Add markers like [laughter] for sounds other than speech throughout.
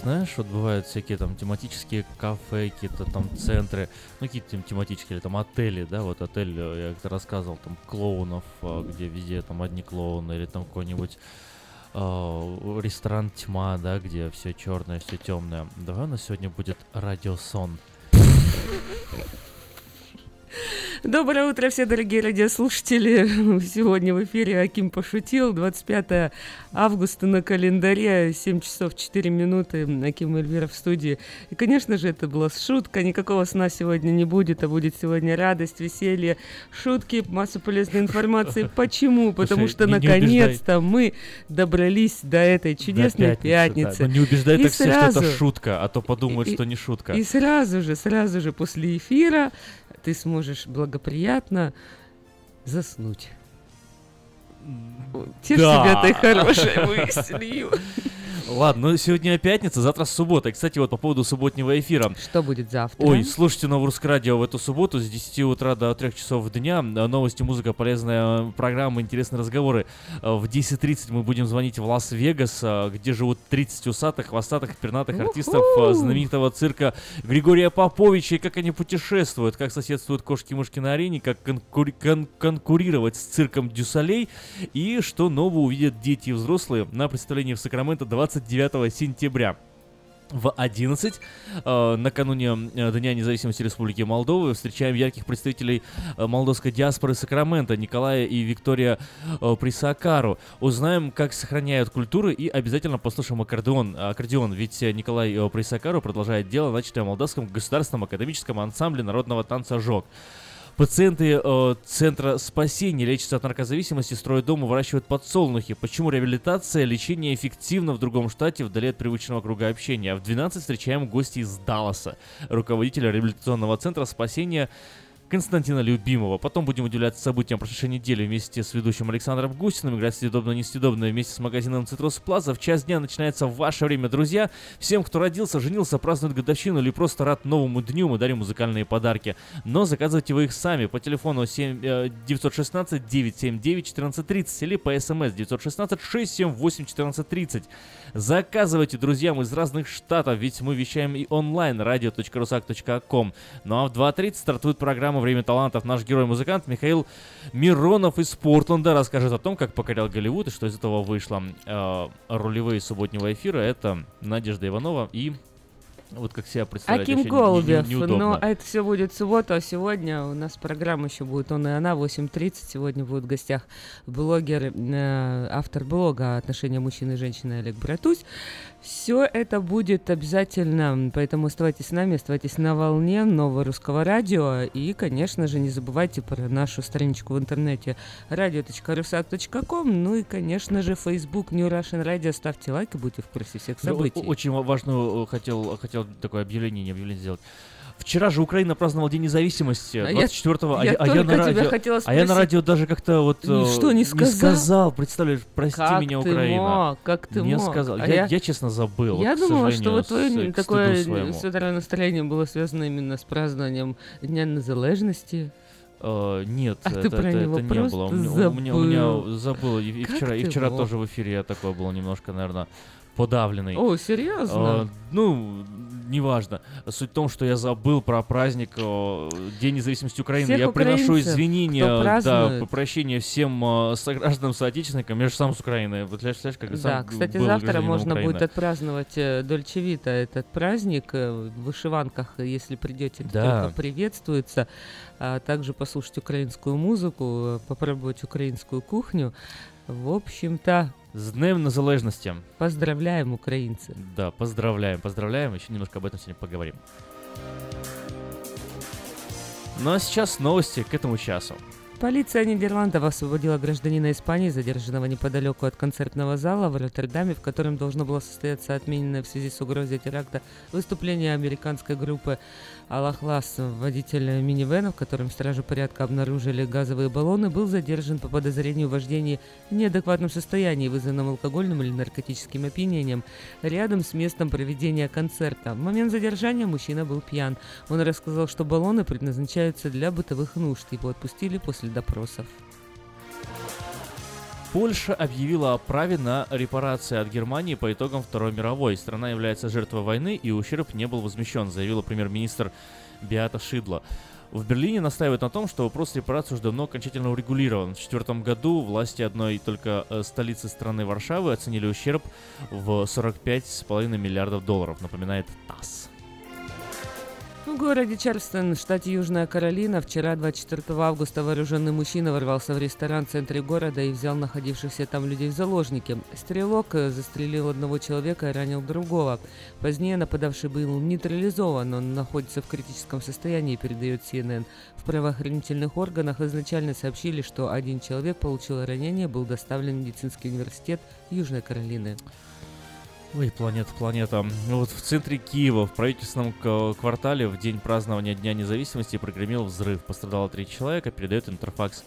Знаешь, вот бывают всякие там тематические кафе, какие-то там центры, ну какие-то там тематические, или там отели, да, вот отель, э, я как-то рассказывал, там клоунов, э, где везде там одни клоуны, или там какой-нибудь э, ресторан тьма, да, где все черное, все темное. Давай у нас сегодня будет радиосон. [laughs] Доброе утро, все дорогие радиослушатели. [laughs] Сегодня в эфире Аким пошутил. 25 августа на календаре, 7 часов 4 минуты. Аким Эльвира в студии. И, конечно же, это была шутка. Никакого сна сегодня не будет, а будет сегодня радость, веселье, шутки, масса полезной информации. [laughs] Почему? Потому что, наконец-то, мы добрались до этой чудесной пятницы. Не убеждай так все, что это шутка, а то подумают, что не шутка. И сразу же, сразу же после эфира ты сможешь благоприятно заснуть. Тешь да. себя этой хорошей [laughs] мыслью. Ладно, ну сегодня пятница, завтра суббота. И, кстати, вот по поводу субботнего эфира. Что будет завтра? Ой, слушайте Новорусское радио в эту субботу с 10 утра до 3 часов дня. Новости, музыка, полезная программа, интересные разговоры. В 10.30 мы будем звонить в Лас-Вегас, где живут 30 усатых, хвостатых, пернатых артистов знаменитого цирка Григория Поповича. И как они путешествуют, как соседствуют кошки-мышки на арене, как конкури- кон- конкурировать с цирком Дю Солей. И что нового увидят дети и взрослые на представлении в Сакраменто 20 29 сентября в 11 э, накануне э, Дня независимости Республики Молдовы встречаем ярких представителей э, молдовской диаспоры Сакрамента Николая и Виктория Присакару. Узнаем, как сохраняют культуры и обязательно послушаем аккордеон. аккордеон ведь Николай Присакару продолжает дело, начатое в Молдавском государственном академическом ансамбле народного танца «Жог». Пациенты э, Центра спасения лечатся от наркозависимости, строят дом и выращивают подсолнухи. Почему реабилитация, лечение эффективно в другом штате, вдали от привычного круга общения? А в 12 встречаем гостей из Далласа. Руководителя реабилитационного центра спасения Константина Любимого. Потом будем удивляться событиям прошедшей недели вместе с ведущим Александром Гусиным. Играть съедобно несъедобно вместе с магазином Цитрус Плаза. В час дня начинается ваше время, друзья. Всем, кто родился, женился, празднует годовщину или просто рад новому дню, мы дарим музыкальные подарки. Но заказывайте вы их сами по телефону 7, э, 916 979 1430 или по смс 916 678 1430. Заказывайте, друзьям, из разных штатов, ведь мы вещаем и онлайн radio.rusak.com. Ну а в 2.30 стартует программа «Время талантов». Наш герой-музыкант Михаил Миронов из Портленда расскажет о том, как покорял Голливуд и что из этого вышло. Э, ролевые субботнего эфира — это Надежда Иванова и вот как себя представлять Аким вообще не- Голубев. не- неудобно. Но это все будет в субботу, а сегодня у нас программа еще будет «Он и она» 8.30. Сегодня будет в гостях блогер, э, автор блога «Отношения мужчины и женщины» Олег Братусь. Все это будет обязательно, поэтому оставайтесь с нами, оставайтесь на волне нового русского радио. И, конечно же, не забывайте про нашу страничку в интернете radio.rusak.com. Ну и, конечно же, Facebook New Russian Radio. Ставьте лайк и будьте в курсе всех событий. о- Очень ва- важную э, хотел, хотел такое объявление, не объявление сделать. Вчера же Украина праздновала День независимости, А я- 24-го, а я я, а я на радио... А я на радио даже как-то вот... э, Ничто не сказал? представляешь, прости как меня, ты Украина. мог, как ты не мог? сказал. А я, я, честно, забыл. я вот, думала, что вот твое такое светлое настроение было связано именно с празднованием Дня Незалежности. Э, нет, А это, ты про это- него это не было. У меня, у меня- у меня забыл. И, и вчера, и вчера мог? тоже в эфире я такой был немножко, наверное, подавленный. О, серьезно? Э, ну, неважно. Суть в том, что я забыл про праздник э, День независимости Украины. Всех я приношу извинения, да, прощения всем э, согражданам, соотечественникам. Же сам с Украины. Вот, знаешь, как да, кстати, завтра можно Украины. будет отпраздновать э, Дольче Вита этот праздник в вышиванках, если придете, это Да. только приветствуется. А также послушать украинскую музыку, попробовать украинскую кухню. В общем-то, С Днем Незалежности. поздравляем, украинцы. Да, поздравляем, поздравляем. Еще немножко об этом сегодня поговорим. Ну а сейчас новости к этому часу. Полиция Нидерландов освободила гражданина Испании, задержанного неподалеку от концертного зала в Роттердаме, в котором должно было состояться отмененное в связи с угрозой теракта выступление американской группы Аллахлас. Водитель минивэна, в котором стражи порядка обнаружили газовые баллоны, был задержан по подозрению в вождении в неадекватном состоянии, вызванном алкогольным или наркотическим опьянением, рядом с местом проведения концерта. В момент задержания мужчина был пьян. Он рассказал, что баллоны предназначаются для бытовых нужд. Его отпустили после допросов. Польша объявила о праве на репарации от Германии по итогам Второй мировой. Страна является жертвой войны, и ущерб не был возмещен, заявила премьер-министр Биата Шидла. В Берлине настаивают на том, что вопрос репараций уже давно окончательно урегулирован. В 2004 году власти одной только э, столицы страны Варшавы оценили ущерб в 45,5 миллиардов долларов, напоминает ТАСС. В городе Чарльстон, штате Южная Каролина, вчера, 24 августа, вооруженный мужчина ворвался в ресторан в центре города и взял находившихся там людей в заложники. Стрелок э, застрелил одного человека и ранил другого. Позднее нападавший был нейтрализован, он находится в критическом состоянии, передает CNN. В правоохранительных органах изначально сообщили, что один человек получил ранение, был доставлен в медицинский университет Южной Каролины. Ой, планета, планета. Ну Вот в центре Киева, в правительственном квартале, в день празднования Дня независимости прогремел взрыв. Пострадало три человека, передает Интерфакс.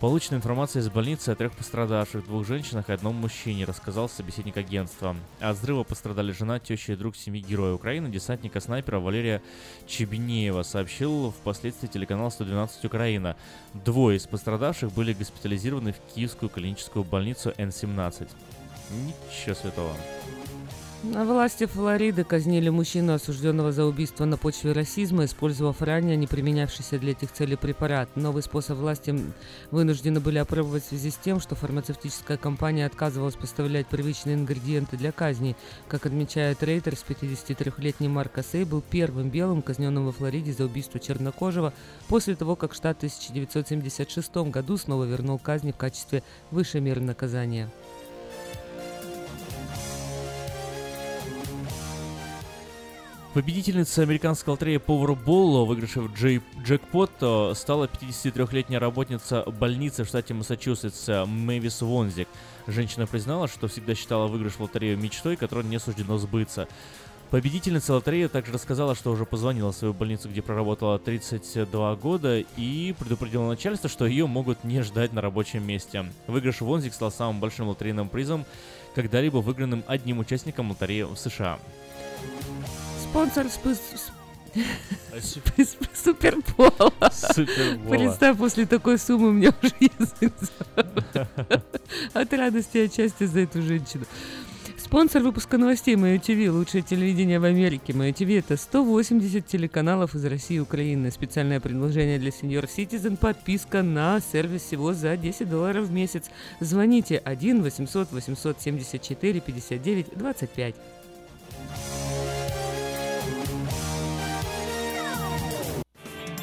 Получена информация из больницы о трех пострадавших, двух женщинах и одном мужчине, рассказал собеседник агентства. От взрыва пострадали жена, теща и друг семьи Героя Украины, десантника-снайпера Валерия Чебенеева, сообщил впоследствии телеканал 112 Украина. Двое из пострадавших были госпитализированы в Киевскую клиническую больницу Н-17. Ничего святого. На власти Флориды казнили мужчину, осужденного за убийство на почве расизма, использовав ранее не применявшийся для этих целей препарат. Новый способ власти вынуждены были опробовать в связи с тем, что фармацевтическая компания отказывалась поставлять привычные ингредиенты для казни. Как отмечает Рейтерс, 53-летний Марк Ассей был первым белым, казненным во Флориде за убийство чернокожего после того, как штат в 1976 году снова вернул казни в качестве высшей меры наказания. Победительница американской лотереи Powerball, выигравшая в джей джекпот, э, стала 53-летняя работница больницы в штате Массачусетс э, Мэвис Вонзик. Женщина признала, что всегда считала выигрыш в лотерею мечтой, которой не суждено сбыться. Победительница лотереи также рассказала, что уже позвонила в свою больницу, где проработала 32 года, и предупредила начальство, что ее могут не ждать на рабочем месте. Выигрыш Вонзик стал самым большим лотерейным призом, когда-либо выигранным одним участником лотереи в США. Спонсор [laughs] Супербола. Супербола. Представь, после такой суммы меня уже [laughs] язык от радости отчасти за эту женщину. Спонсор выпуска новостей Мое ТВ, лучшее телевидение в Америке. Мое ТВ это 180 телеканалов из России и Украины. Специальное предложение для Senior Citizen. Подписка на сервис всего за 10 долларов в месяц. Звоните 1 800 874 59 25.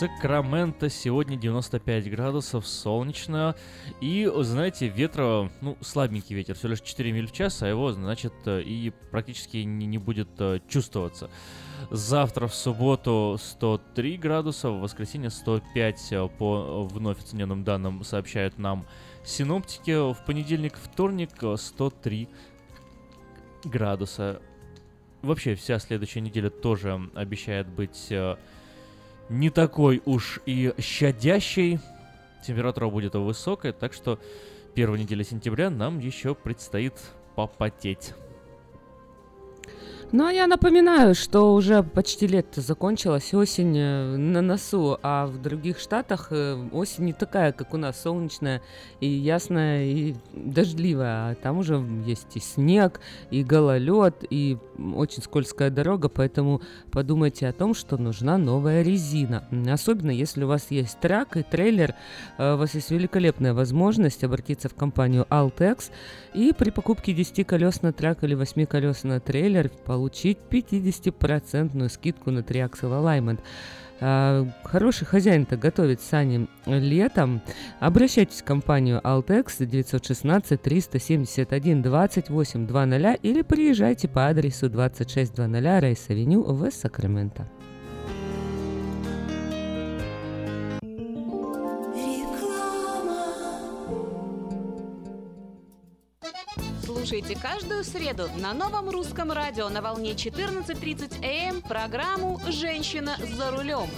Сакраменто сегодня 95 градусов, солнечно. И, знаете, ветра, ну, слабенький ветер, всего лишь 4 миль в час, а его, значит, э, и практически не, не будет э, чувствоваться. Завтра в субботу 103 градуса, в воскресенье 105 э, по вновь оцененным данным сообщают нам синоптики. В понедельник, вторник э, 103 градуса. Вообще вся следующая неделя тоже обещает быть э, не такой уж и щадящей. Температура будет высокая, так что первая неделя сентября нам еще предстоит попотеть. Ну, а я напоминаю, что уже почти лето закончилось, осень э, на носу, а в других штатах э, осень не такая, как у нас, солнечная и ясная, и дождливая. А там уже есть и снег, и гололед, и очень скользкая дорога, поэтому подумайте о том, что нужна новая резина. Особенно, если у вас есть truck и трейлер, э, у вас есть великолепная возможность обратиться в компанию Altex и при покупке 10 колес на truck или 8 колес на трейлер получить 50% скидку на Triaxle Alignment. А, Хороший хозяин-то готовит сани летом. Обращайтесь в компанию Altex 916 371 28 00 или приезжайте по адресу 2600 Rice Avenue в Сакраменто. Слушайте каждую среду на новом русском радио на волне 14.30 АМ эм программу «Женщина за рулем».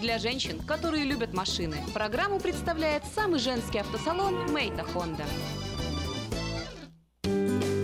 Для женщин, которые любят машины, программу представляет самый женский автосалон «Мейта Хонда».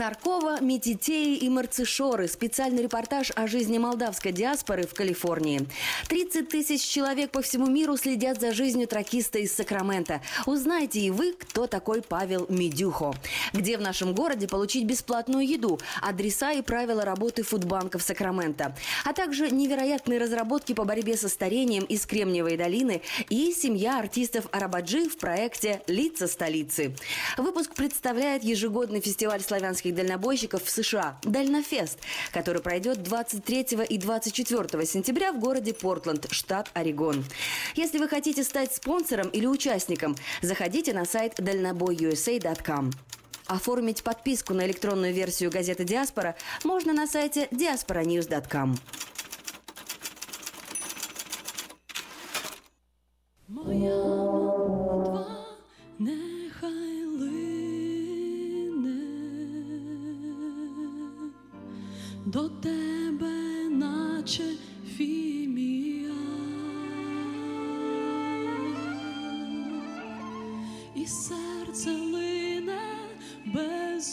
Саркова, Метитеи и Марцишоры. Специальный репортаж о жизни молдавской диаспоры в Калифорнии. 30 тысяч человек по всему миру следят за жизнью тракиста из Сакрамента. Узнайте и вы, кто такой Павел Медюхо. Где в нашем городе получить бесплатную еду, адреса и правила работы фудбанков Сакрамента. А также невероятные разработки по борьбе со старением из Кремниевой долины и семья артистов Арабаджи в проекте «Лица столицы». Выпуск представляет ежегодный фестиваль славянских дальнобойщиков в США «Дальнофест», который пройдет 23 и 24 сентября в городе Портленд, штат Орегон. Если вы хотите стать спонсором или участником, заходите на сайт дальнобойusa.com. Оформить подписку на электронную версию газеты «Диаспора» можно на сайте diasporanews.com. Моя до тебе, наче фімія, і серце лине безупинно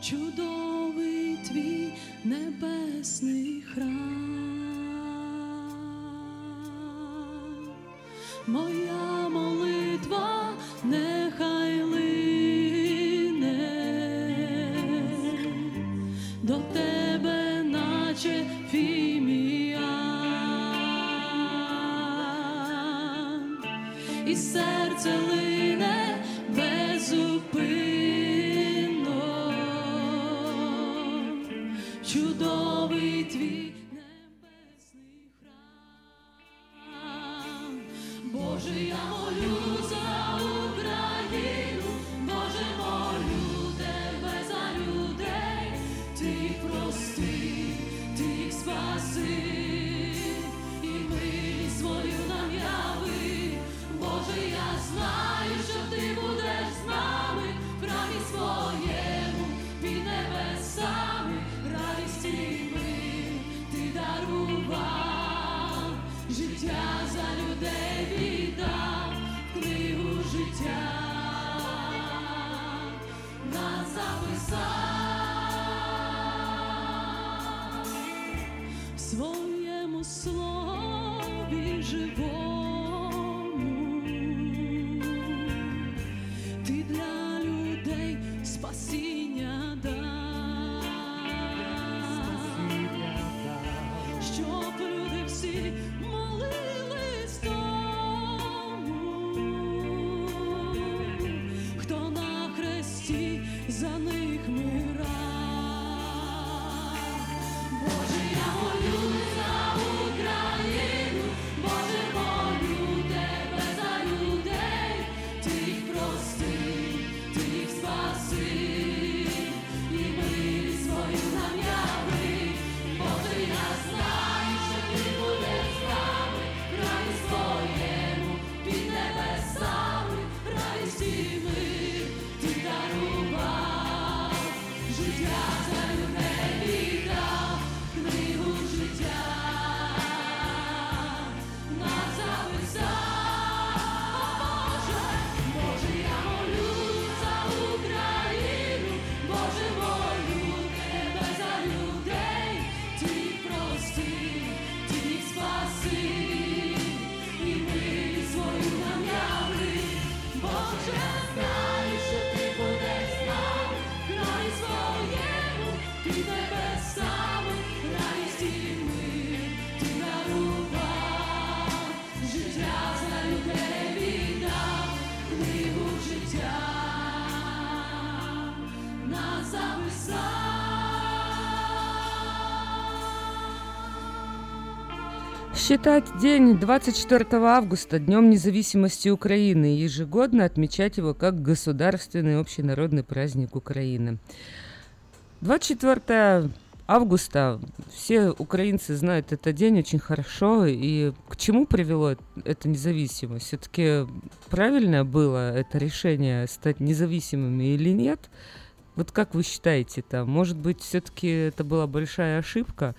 чудовий твій небесний храм. Моя молитва нехай absolute. Считать день 24 августа Днем независимости Украины и ежегодно отмечать его как государственный общенародный праздник Украины. 24 августа все украинцы знают этот день очень хорошо. И к чему привело эта независимость? Все-таки правильное было это решение стать независимыми или нет? Вот как вы считаете там? Может быть, все-таки это была большая ошибка?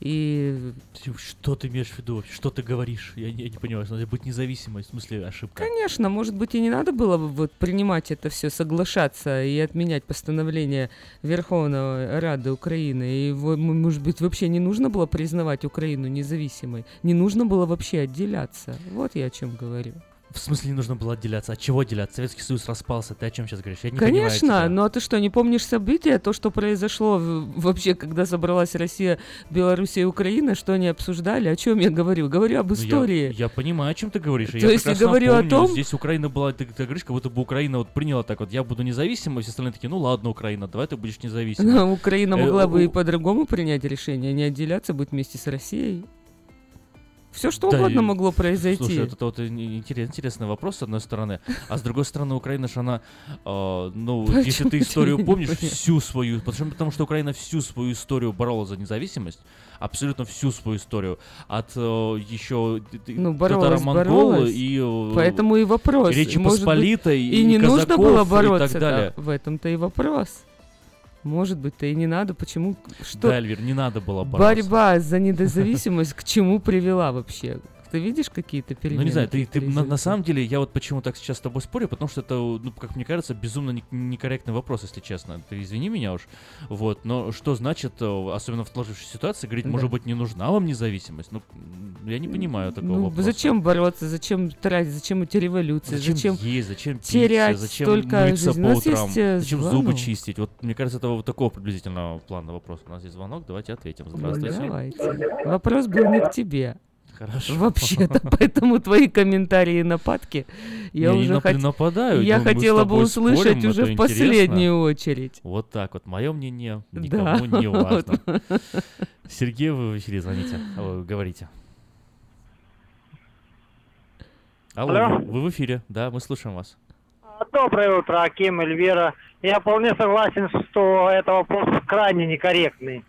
И Что ты имеешь в виду вообще? Что ты говоришь? Я не, я не понимаю, надо быть независимой, в смысле ошибка. Конечно, может быть, и не надо было бы вот принимать это все, соглашаться и отменять постановление Верховного Рады Украины. И, может быть, вообще не нужно было признавать Украину независимой. Не нужно было вообще отделяться. Вот я о чем говорю. В смысле не нужно было отделяться? От чего отделяться? Советский Союз распался. Ты о чем сейчас говоришь? Я не понимаю Конечно, тебя. но ты что, не помнишь события, то, что произошло вообще, когда собралась Россия, Белоруссия и Украина, что они обсуждали, о чем я говорю? Говорю об Ну, я- истории. Я, понимаю, о чем ты говоришь. То я есть я говорю о помню, том- Здесь Украина была, ты, ты говоришь, как будто бы Украина вот приняла так вот, я буду независимой, все остальные такие, ну ладно, Украина, давай ты будешь независимой. Но [laughs] Украина Э, могла бы и по-другому принять решение, не отделяться, быть вместе с Россией. Все что Да угодно и- могло произойти. Слушай, это вот и- интерес- интересный вопрос, с одной стороны. А с другой стороны, Украина же она, э, ну, [laughs] Почему если ты историю не помнишь, всю свою, потому, потому что Украина всю свою историю боролась за независимость, абсолютно всю свою историю, от э, еще Ну, боролась, боролась. и э, Поэтому и вопрос. и Речи Может быть, Посполитой, и, не нужно казаков было и бороться. так далее. да, в этом-то и вопрос. Может быть-то и не надо. Почему? Что? Да, Эльвир, не надо было бороться. Борьба за независимость к чему привела вообще? Ты видишь какие-то перемены? Ну не знаю, ты, ты на, на самом деле, я вот почему так сейчас с тобой спорю, потому что это, ну, как мне кажется, безумно не- некорректный вопрос, если честно. Ты извини меня уж. Вот, но что значит, э, особенно в сложившейся ситуации, говорить, Да. может быть, не нужна вам независимость? Ну, я не понимаю такого Ну, вопроса. зачем бороться, зачем тратить, зачем эти революции, Зачем, зачем, есть, зачем пить, терять зачем столько мыться жизни? по утрам, э, зачем звонок. зубы чистить? Вот мне кажется, это вот такого приблизительного плана вопрос. У нас есть звонок, давайте ответим. Здравствуйте. Давайте. Вопрос был не к тебе. [laughs] Хорошо. Вообще-то, поэтому твои комментарии и нападки я Я не уже хот- нападаю. я хотела бы услышать спорим, уже в интересно. последнюю очередь. Вот так вот. Мое мнение [laughs] Да, никому не вот. важно. Сергей, вы в эфире звоните. Говорите. Алло, Алло. вы- вы в эфире, да, мы слушаем вас. Доброе утро, Аким, Эльвира. Я вполне согласен, что это вопрос крайне некорректный.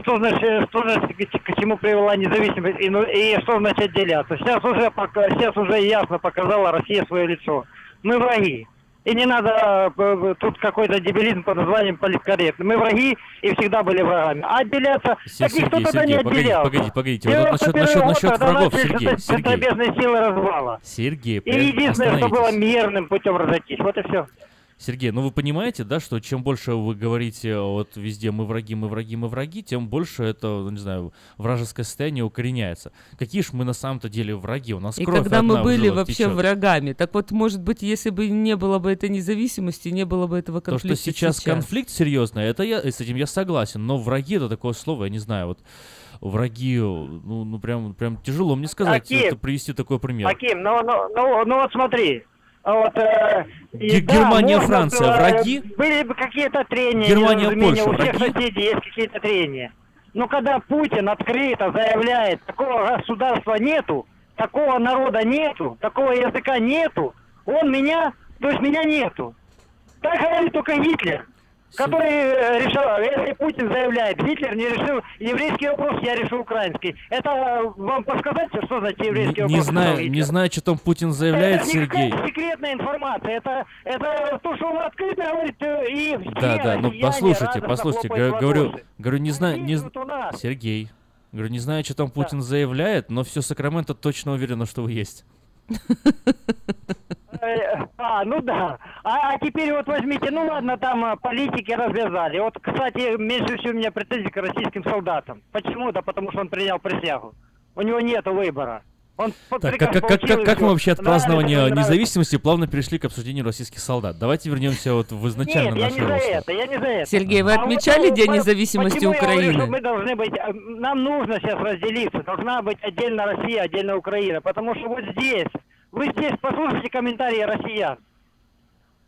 Что значит, что значит к, чему привела независимость и, ну, и что значит отделяться? Сейчас уже, пока, сейчас уже ясно показала Россия свое лицо. Мы враги. И не надо э, э, тут какой-то дебилизм под названием политкорректный. Мы враги и всегда были врагами. А отделяться, Се- так никто Сергей, тогда не Сергей, отделялся. погодите, погодите. Вот насчет, 91 насчет, насчет врагов, Сергей, Сергей. силы развала. Сергей, И единственное, что было мирным путем разойтись. Вот и все. Сергей, ну вы понимаете, да, что чем больше вы говорите вот везде мы враги, мы враги, мы враги, тем больше это, ну, не знаю, вражеское состояние укореняется. Какие ж мы на самом-то деле враги? У нас И кровь когда мы одна в были вообще течет. врагами, так вот, может быть, если бы не было бы этой независимости, не было бы этого То, конфликта что сейчас, конфликт серьезный, это я с этим я согласен, но враги это такое слово, я не знаю, вот враги, ну, ну прям, прям тяжело мне сказать, Аким, это привести такой пример. Аким, ну, ну, ну, ну вот смотри. А Вот, э, и Ге- да, Германия, можно Франция, было, враги? Были бы какие-то трения. Германия, Польша, У всех враги? соседей есть какие-то трения. Но когда Путин открыто заявляет, такого государства нету, такого народа нету, такого языка нету, он меня, то есть меня нету. Так говорит только Гитлер. Который э, решил, если Путин заявляет, Гитлер не решил еврейский вопрос, я решу украинский. Это э, вам подсказать, что значит еврейский Не, вопрос? не знаю, не знаю, что там Путин заявляет, это Сергей. какая-то секретная информация. Это, это то, что он открыто говорит, э, и все Да, да, ну послушайте, послушайте, говорю, говорю, не знаю, не. Сергей, говорю, не знаю, что там Путин заявляет, но все Сакраменто точно уверено, что вы есть. [laughs] Э, А, ну да. А, а теперь вот возьмите, ну ладно, там а, политики развязали. Вот, кстати, меньше всего у меня претензий к российским солдатам. Почему? Да потому что он принял присягу. У него нет выбора. Он Так, как, как, как, как, как мы вообще от празднования нравится. независимости плавно перешли к обсуждению российских солдат? Давайте вернемся вот в изначально Нет, я не за это, я не за это. Сергей, вы А отмечали э, День независимости говорю, Украины? что мы должны быть, э, нам нужно сейчас разделиться, должна быть отдельно Россия, отдельно Украина, потому что вот здесь, вы здесь послушайте комментарии россиян.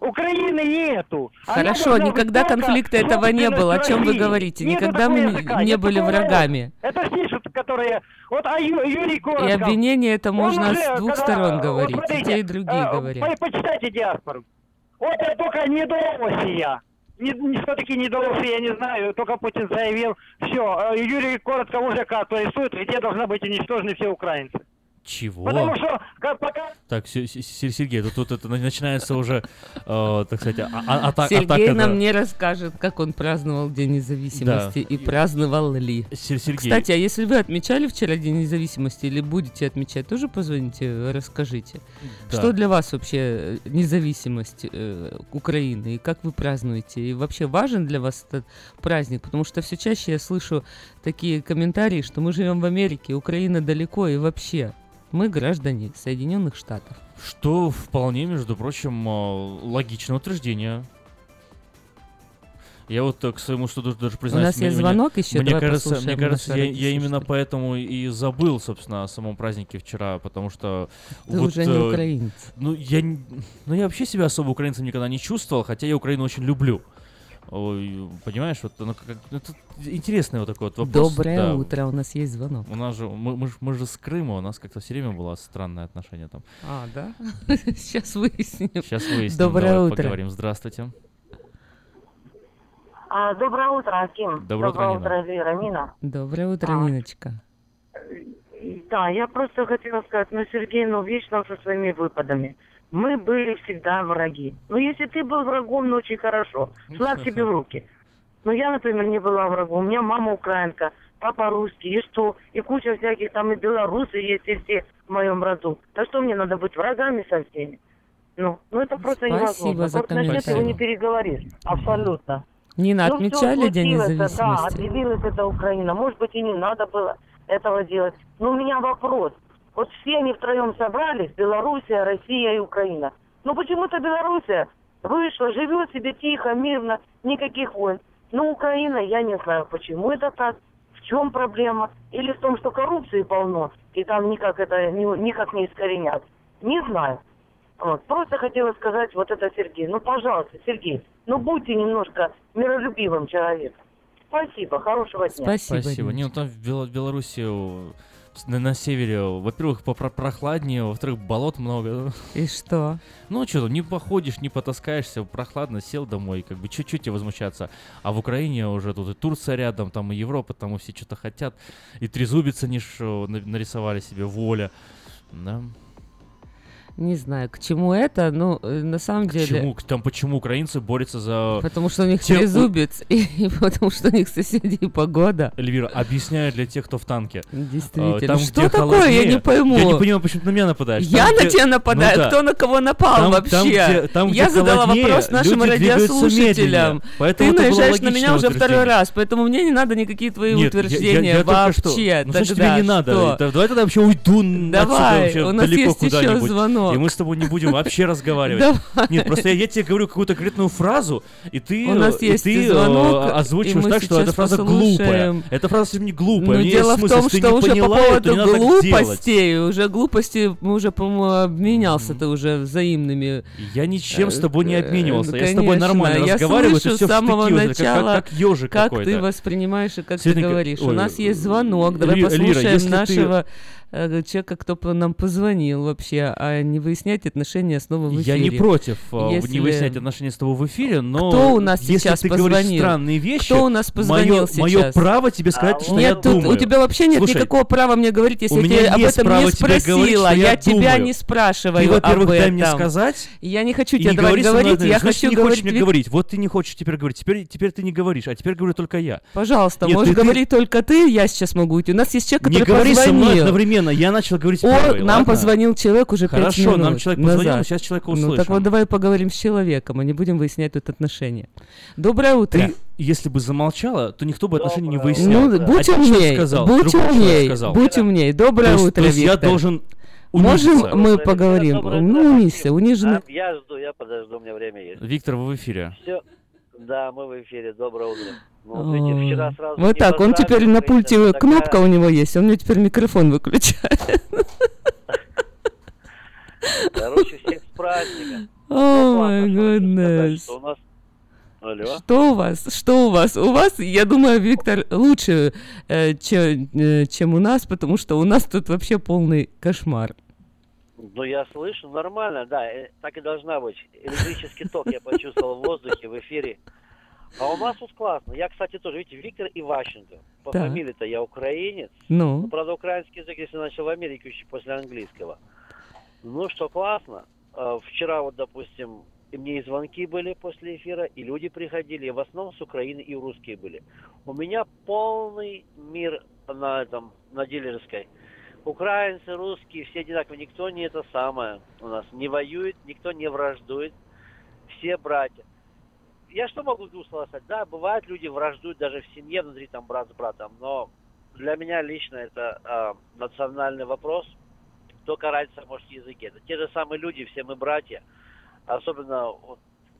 Украины нету. Она Хорошо, никогда конфликта этого не было. О чем вы говорите? Нету Никогда мы не- языка, не нет были врагами. Это пишут, которые... Вот а Юрий И Коротков. обвинение это можно уже, с двух когда- сторон вот говорить. И смотрите, те, и другие э, говорят. по- Почитайте диаспору. Вот это только не я. Не, не, все-таки не удалось, я не знаю, только Путин заявил, все, Юрий Коротко уже карту рисует, где должны быть уничтожены все украинцы. Чего? Потому что как, пока Так, Се- Се- Се- Сергей, тут, тут это начинается уже, э, так сказать, а- а- ата- Сергей атака нам на- не расскажет, как он праздновал День независимости и праздновал ли. Се- Сергей. Кстати, а если вы отмечали вчера День независимости или будете отмечать, тоже позвоните, расскажите. Да. Что для вас вообще э, независимость э, Украины и как вы празднуете? И вообще важен для вас этот праздник? Потому что все чаще я слышу такие комментарии, что мы живем в Америке, Украина далеко и вообще. Мы граждане Соединенных Штатов. Что вполне, между прочим, э, логичное утверждение. Я вот э, к своему студу даже признаюсь... нас мне- есть звонок еще, Мне кажется, мне кажется я, я именно поэтому и забыл, собственно, о самом празднике вчера, потому что... Ты уже не э, украинец. Ну, я, ну, я вообще себя особо украинцем никогда не чувствовал, хотя я Украину очень люблю. Ой, понимаешь, вот оно как, ну, это интересный вот такой вот вопрос. Доброе да. утро, у нас есть звонок. У нас же, мы, мы, мы же с Крыма, у нас как-то все время было странное отношение там. А, да? [laughs] Сейчас выясним. Сейчас выясним, Доброе давай утро. поговорим. Здравствуйте. А, доброе утро, Аким. Доброе утро, Нина. утро, Вера, Нина. Доброе утро, А. Ниночка. Да, я просто хотела сказать, ну, Сергей, ну, вечно со своими выпадами. Мы были всегда враги. Ну, если ты был врагом, ну, очень хорошо. Флаг себе в руки. Но я, например, не была врагом. У меня мама украинка, папа русский, и что? И куча всяких там и белорусы есть, и все в моем роду. Так что мне надо быть врагами со всеми? Ну, ну это просто Спасибо невозможно. за Вот насчет его не переговоришь. Абсолютно. Нина, Ну, отмечали День случилось, Да, независимости? объявилась эта Украина. Может быть, и не надо было этого делать. Но у меня вопрос. Вот все они втроем собрались, Белоруссия, Россия и Украина. Но почему-то Белоруссия вышла, живет себе тихо, мирно, никаких войн. Но Украина, я не знаю, почему это так, в чем проблема. Или в том, что коррупции полно, и там никак это никак не искоренят. Не знаю. Вот. Просто хотела сказать вот это Сергей. Ну, пожалуйста, Сергей, ну будьте немножко миролюбивым человеком. Спасибо, хорошего дня. Спасибо. Не, ну там в Бел- в Беларуси на, на севере, во-первых, прохладнее, во-вторых, болот много. И что? Ну что, не походишь, не потаскаешься, прохладно, сел домой, как бы чуть-чуть тебе возмущаться. А в Украине уже тут и Турция рядом, там и Европа, там и все что-то хотят. И трезубец они ж, о, на- нарисовали себе, воля. Да. Не знаю, к чему это, ну, э, на самом деле... Почему, там почему украинцы борются за... Потому что у них Те- трезубец, и, [laughs] и потому что у них соседей погода. Эльвира, объясняю для тех, кто в танке. Действительно. А, там, Что такое? Я холоднее- не пойму. Я не понимаю, почему ты на меня нападаешь. Я Там, на где- тебя нападаю? Ну да. Кто на кого напал Там- вообще? там, где- там, Я где задала холоднее, вопрос нашим радиослушателям. Ты наезжаешь на меня уже второй раз, поэтому мне не надо никакие твои Нет, я- я- утверждения я только вообще. что. Ну, значит, тебе не надо. давай тогда вообще уйду Давай, у нас есть еще куда-нибудь. Звонок. И мы с тобой не будем вообще [laughs] разговаривать. Нет, просто я, тебе говорю какую-то конкретную фразу, и ты, ты э, озвучиваешь так, что эта фраза глупая. Эта фраза совсем не глупая. Ну, У неё дело в том, что ты уже по поводу глупостей, уже глупости мы уже, по-моему, обменялся-то уже взаимными. Я ничем с тобой не Э, обменивался. Я с тобой нормально разговариваю, ты все с самого начала, как, как ежик как какой-то. ты воспринимаешь и как ты говоришь. У нас есть звонок, давай послушаем ты- нашего человека, кто нам позвонил вообще, а не выяснять отношения снова в Я эфире. не против э, Если- не выяснять отношения с тобой в эфире, но Кто у нас если сейчас ты говоришь позвонил? странные вещи, Кто у нас позвонил мое, мое право тебе сказать, что я Нет, тут думаю. у тебя вообще нет Слушай, никакого права мне говорить, если я об этом не спросила. говорить, что я тебя думаю. не спрашиваю Ты, во-первых, дай мне сказать. Я не хочу тебе не давать говорить, я хочу не говорить... хочешь мне говорить. Вот ты не хочешь теперь говорить. Теперь, теперь ты не говоришь, а теперь говорю только я. Пожалуйста, можешь говорить только ты, я сейчас могу уйти. У нас есть человек, Не который говори со мной позвонил. Одновременно, я начал говорить О, первый, нам ладно? позвонил человек уже Хорошо, минут нам человек позвонил, назад. сейчас человека Ну так услышим. вот давай поговорим с человеком, а не будем выяснять тут отношения. Доброе утро. Ты, если бы замолчала, то никто бы отношений не выяснял. Ну, будь человек умней, сказал, будь умней, сказал. будь умней. Доброе То есть- утро, то есть я Виктор. должен Можем унизиться. мы поговорим? Ну, унизься, унижены. А, я жду, я подожду, у меня время есть. Виктор, вы в эфире. Все. Да, мы в эфире. Доброе утро. Ну, вот видите, вчера сразу Вот так, он теперь на пульте кнопка у него есть, он мне теперь микрофон выключает. [laughs] Короче, всех с праздником. О, Ну, май классно, что у нас... Алло. Что у вас? Что у вас? У вас, я думаю, Виктор, лучше, э, э, чем у нас, потому что у нас тут вообще полный кошмар. Ну, я слышу, нормально, да, э, так и должна быть. Электрический ток я почувствовал в воздухе, в эфире. А у нас тут классно. Я, кстати, тоже, видите, Виктор Иващенко. По Так. фамилии-то я украинец. Ну? Ну, правда, украинский язык, если начал в Америке, учить после английского. Ну, что классно. Э, Вчера вот, допустим, и мне и звонки были после эфира, и люди приходили, и в основном с Украины и русские были. У меня полный мир на этом, на дилерской. Украинцы, русские, все одинаковые, никто не это самое у нас не воюет, никто не враждует, все братья. Я что могу двух сказать? Да, бывает, люди враждуют даже в семье, внутри там брат с братом, но для меня лично это а, национальный вопрос, только разница, может, в языке. Это те же самые люди, все мы братья, особенно вот,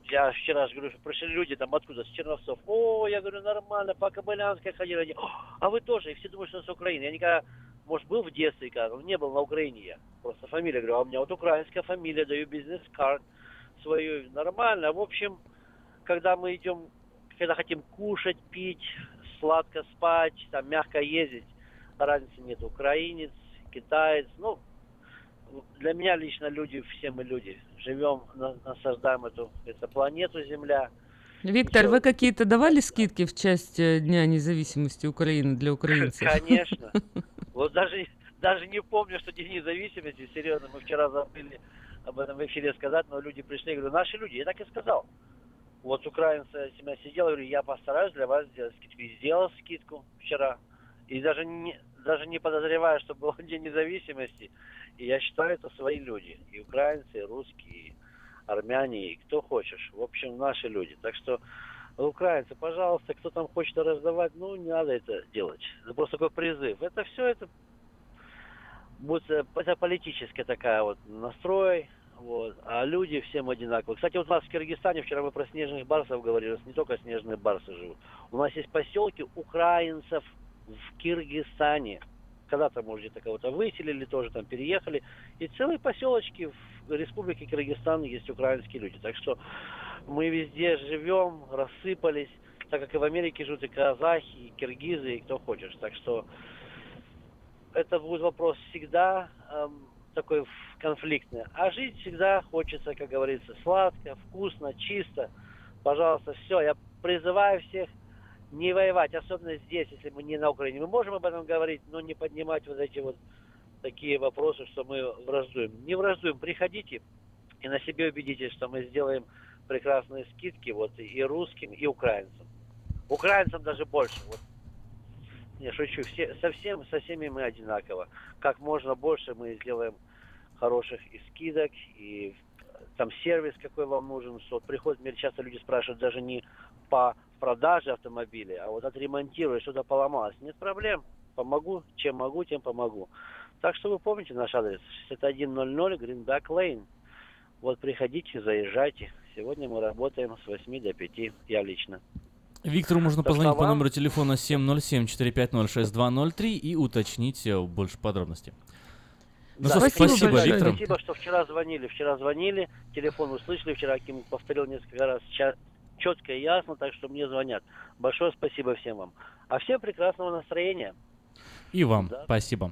я вчера же говорю, что пришли люди там откуда, с Черновцов. О, я говорю, нормально, по Кобылянской ходили. «О, а вы тоже, и все думают, что с Украины. Я никогда, может, был в детстве, когда, но не был на Украине я. Просто фамилия, говорю, а у меня вот украинская фамилия, даю бизнес-карт свою. Нормально. В общем, когда мы идем, когда хотим кушать, пить, сладко спать, там, мягко ездить, разницы нет. Украинец, китаец, ну, для меня лично люди, все мы люди. Живем, на- насаждаем эту, эту планету Земля. Виктор, вы какие-то давали скидки в часть э, Дня независимости Украины для украинцев? [laughs] Конечно. [laughs] Вот даже, даже не помню, что День независимости, серьезно, мы вчера забыли об этом в эфире сказать, но люди пришли, я говорю, наши люди, я так и сказал. Вот с меня сидел, я говорю, я постараюсь для вас сделать скидку. И сделал скидку вчера. И даже не, даже не подозревая, что был [laughs] День независимости. И я считаю, это свои люди. И украинцы, и русские, армяне, кто хочешь. В общем, наши люди. Так что, украинцы, пожалуйста, кто там хочет раздавать, ну, не надо это делать. Это просто такой призыв. Это все это будет, э, это политическая такая вот настрой, вот, а люди всем одинаковые. Кстати, вот у нас в Киргизстане, вчера мы про снежных барсов говорили, не только снежные барсы живут. У нас есть поселки украинцев в Киргизстане. Когда-то, может, где-то кого-то выселили, тоже там переехали. И целые поселочки в республике Киргизстан есть украинские люди. Так что мы везде живем, рассыпались, так как и в Америке живут и казахи, и киргизы, и кто хочешь. Так что это будет вопрос всегда эм, такой конфликтный. А жить всегда хочется, как говорится, сладко, вкусно, чисто. Пожалуйста, все. Я призываю всех не воевать, особенно здесь, если мы не на Украине. Мы можем об этом говорить, но не поднимать вот эти вот такие вопросы, что мы враждуем. Не враждуем, приходите и на себе убедитесь, что мы сделаем прекрасные скидки вот и русским, и украинцам. Украинцам даже больше. Вот не, шучу. Все, совсем, со всеми мы одинаково. Как можно больше мы сделаем хороших и скидок, и там сервис какой вам нужен. Вот приходят, мне часто люди спрашивают даже не по продаже автомобиля, а вот отремонтируй, что-то поломалось. Нет проблем. Помогу, чем могу, тем помогу. Так что вы помните наш адрес 6100 Greenback Lane. Вот приходите, заезжайте. Сегодня мы работаем с 8 до 5, я лично. Виктору можно Так позвонить по вам- номеру телефона 707-450-6203 и уточнить э, больше подробностей. Ну Да, что, спасибо, большое. Виктор. Спасибо, что вчера звонили. Вчера звонили, телефон услышали, вчера Ким повторил несколько раз ча- четко и ясно, так что мне звонят. Большое спасибо всем вам. А всем прекрасного настроения. И вам спасибо.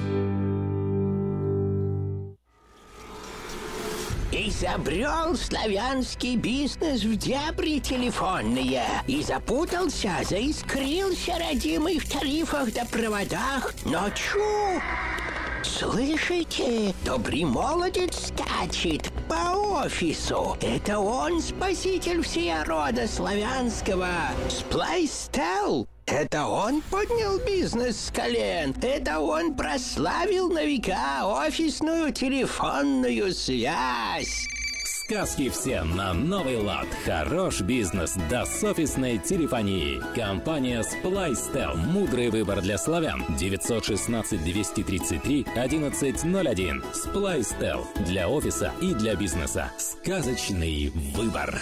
Изобрел славянский бизнес в дебри телефонные и запутался, заискрился родимый в тарифах да проводах. Но чу! Слышите? Добрый молодец скачет по офису. Это он спаситель всея рода славянского. Сплайстел. Это он поднял бизнес с колен. Это он прославил на века офисную телефонную связь. Сказки все на новый лад. Хорош бизнес с офисной телефонии. Компания Splystel. Мудрый выбор для славян. 916-233-1101. Splystel. Для офиса и для бизнеса. Сказочный выбор.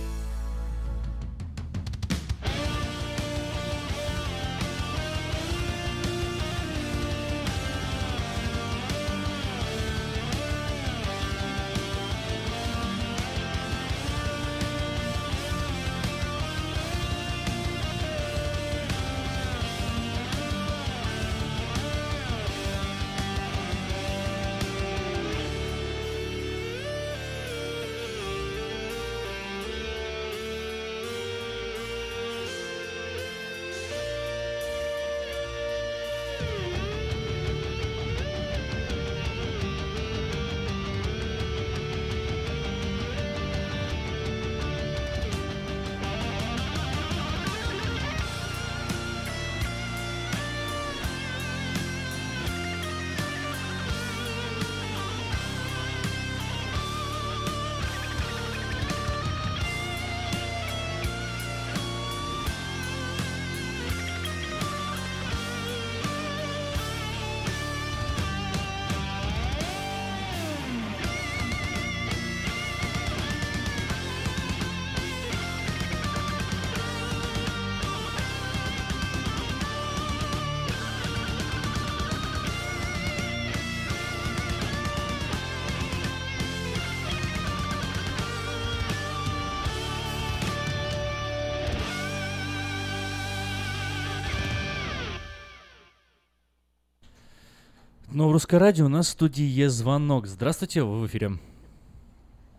В Русское радио у нас в студии есть звонок. Здравствуйте, вы в эфире.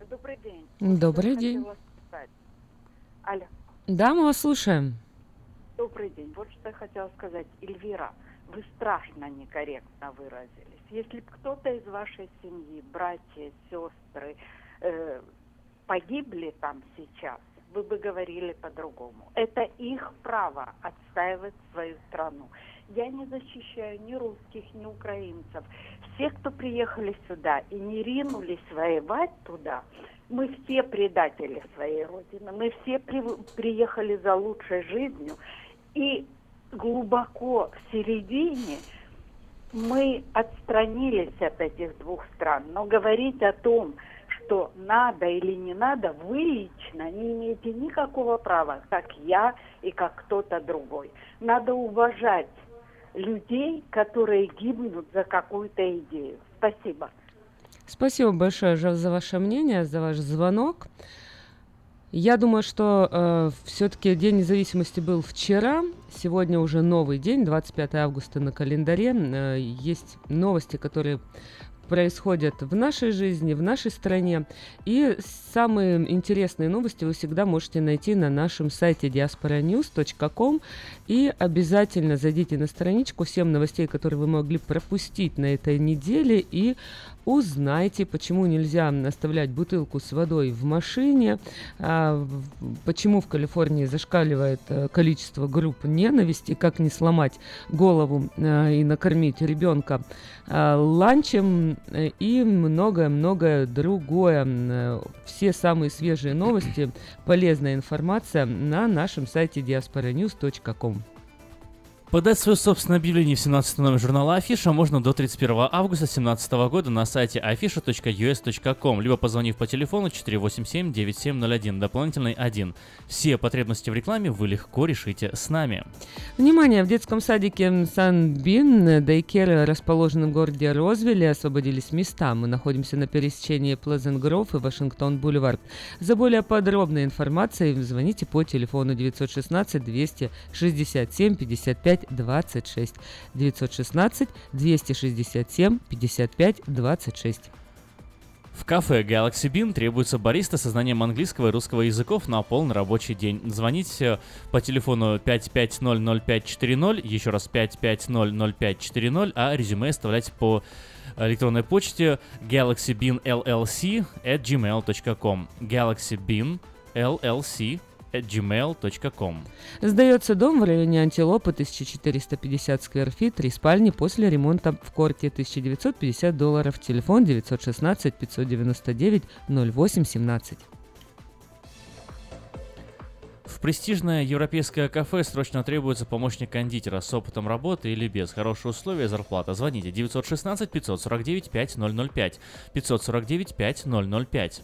Добрый день. Добрый Я день. Алло, Да, мы вас слушаем. добрый день. Вот что я хотела сказать. Эльвира, вы страшно некорректно выразились. Если бы кто-то из вашей семьи, братья, сестры, э, погибли там сейчас, вы бы говорили по-другому. Это их право отстаивать свою страну. Я не защищаю ни русских, ни украинцев. Все, кто приехали сюда и не ринулись воевать туда, мы все предатели своей Родины. Мы все при- приехали за лучшей жизнью. И глубоко в середине мы отстранились от этих двух стран. Но говорить о том, что надо или не надо, вы лично не имеете никакого права, как я и как кто-то другой. Надо уважать людей, которые гибнут за какую-то идею. Спасибо. Спасибо большое за ваше мнение, за ваш звонок. Я думаю, что все-таки День независимости был вчера. Сегодня уже новый день, 25 августа на календаре. Э, есть новости, которые происходят в нашей жизни, в нашей стране. И самые интересные новости вы всегда можете найти на нашем сайте diasporanews.com. И обязательно зайдите на страничку всем новостей, которые вы могли пропустить на этой неделе, и узнайте, почему нельзя оставлять бутылку с водой в машине, а, почему в Калифорнии зашкаливает а, количество групп ненависти, как не сломать голову а, и накормить ребенка а, ланчем э, и многое-многое другое. Все самые свежие новости, полезная информация на нашем сайте diasporanews.com. Подать свое собственное объявление в 17 номер журнала Афиша можно до 31 августа 2017 года на сайте afisha.us.com, либо позвонив по телефону 487-9701, дополнительный 1. Все потребности в рекламе вы легко решите с нами. Внимание! В детском садике Сан-Бин, Дейкер, расположенном в городе Розвилле, освободились места. Мы находимся на пересечении Плезент Гров и Вашингтон-Бульвар. За более подробной информацией звоните по телефону 916 267 55 26 916 267 55 26. В кафе Galaxy Bean требуется бариста со знанием английского и русского языков на полный рабочий день. Звоните по телефону 5500540, еще раз 5500540, а резюме оставляйте по электронной почте galaxybeanllc at gmail.com galaxybean llc at gmail.com. Сдается дом в районе Антилопы 1450 скверфит, три спальни после ремонта в корте 1950 долларов. Телефон 916 599 0817. В престижное европейское кафе срочно требуется помощник кондитера с опытом работы или без. Хорошие условия, зарплата. Звоните 916 549 5005 549 5005.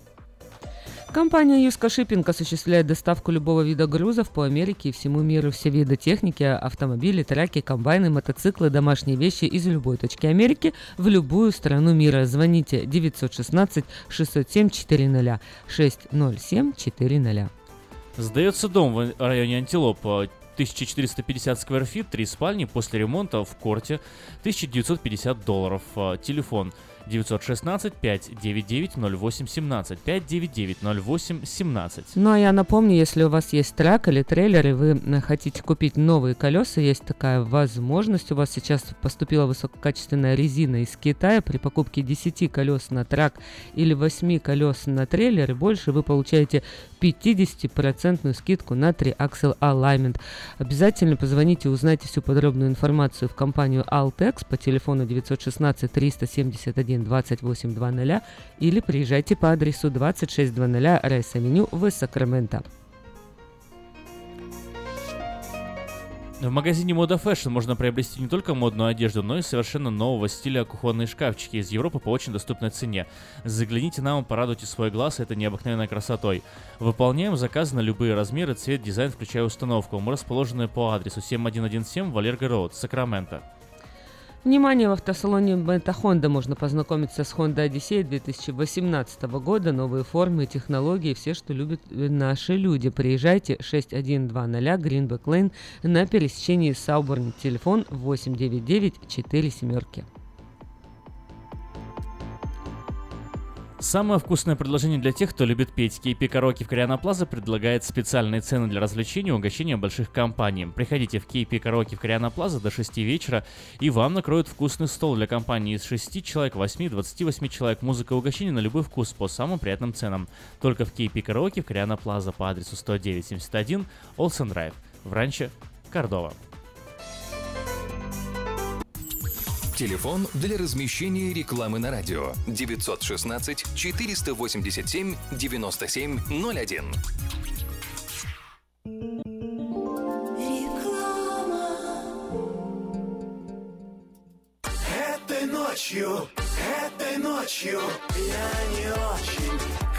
Компания Юска Шиппинг осуществляет доставку любого вида грузов по Америке и всему миру. Все виды техники, автомобили, траки, комбайны, мотоциклы, домашние вещи из любой точки Америки в любую страну мира. Звоните 916 607 400 607 400. Сдается дом в районе Антилоп. 1450 скверфит, три спальни после ремонта в корте, 1950 долларов. Телефон 916 599 0817 599 0817. Ну а я напомню, если у вас есть трак или трейлер, и вы э, хотите купить новые колеса, есть такая возможность. У вас сейчас поступила высококачественная резина из Китая. При покупке 10 колес на трак или 8 колес на трейлер больше вы получаете 50% скидку на 3 Axle Alignment. Обязательно позвоните и узнайте всю подробную информацию в компанию Altex по телефону 916 371 2820 или приезжайте по адресу 2600 Rice Avenue в Сакраменто. В магазине Moda Fashion можно приобрести не только модную одежду, но и совершенно нового стиля кухонные шкафчики из Европы по очень доступной цене. Загляните нам, порадуйте свой глаз этой необыкновенной красотой. Выполняем заказы на любые размеры, цвет, дизайн, включая установку. Мы расположены по адресу 7117 Валерго Роуд, Сакраменто. Внимание, в автосалоне Бета Honda можно познакомиться с Honda Odyssey 2018 года. Новые формы, технологии, все, что любят наши люди. Приезжайте 6120 Greenback Lane на пересечении Сауборн. Телефон 899 4 семерки. Самое вкусное предложение для тех, кто любит петь. KP Караоке в Кориана Плаза предлагает специальные цены для развлечений и угощения больших компаний. Приходите в KP Караоке в Кориана Плаза до 6 вечера, и вам накроют вкусный стол для компании из 6 человек, 8, 28 человек. Музыка и угощения на любой вкус по самым приятным ценам. Только в KP Караоке в Кориана Плаза по адресу 10971 Олсен Драйв в Ранче, Кордова. Телефон для размещения рекламы на радио 916 487 9701. Этой ночью, этой ночью я не очень.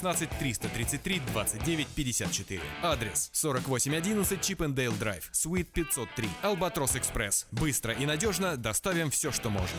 333 29 54. Адрес 4811 Чипендейл Драйв, Суит 503. Албатрос Экспресс. Быстро и надежно доставим все, что можно.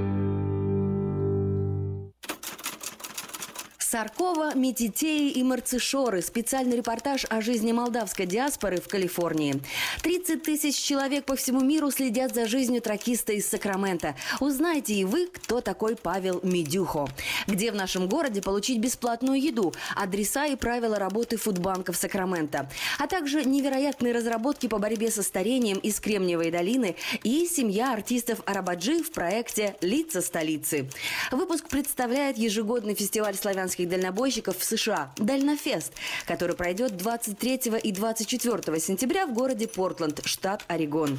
Саркова, Метитеи и Марцишоры. Специальный репортаж о жизни молдавской диаспоры в Калифорнии. 30 тысяч человек по всему миру следят за жизнью тракиста из Сакрамента. Узнайте и вы, кто такой Павел Медюхо. Где в нашем городе получить бесплатную еду, адреса и правила работы фудбанков Сакрамента. А также невероятные разработки по борьбе со старением из Кремниевой долины и семья артистов Арабаджи в проекте «Лица столицы». Выпуск представляет ежегодный фестиваль славянских дальнобойщиков в США «Дальнофест», который пройдет 23 и 24 сентября в городе Портленд, штат Орегон.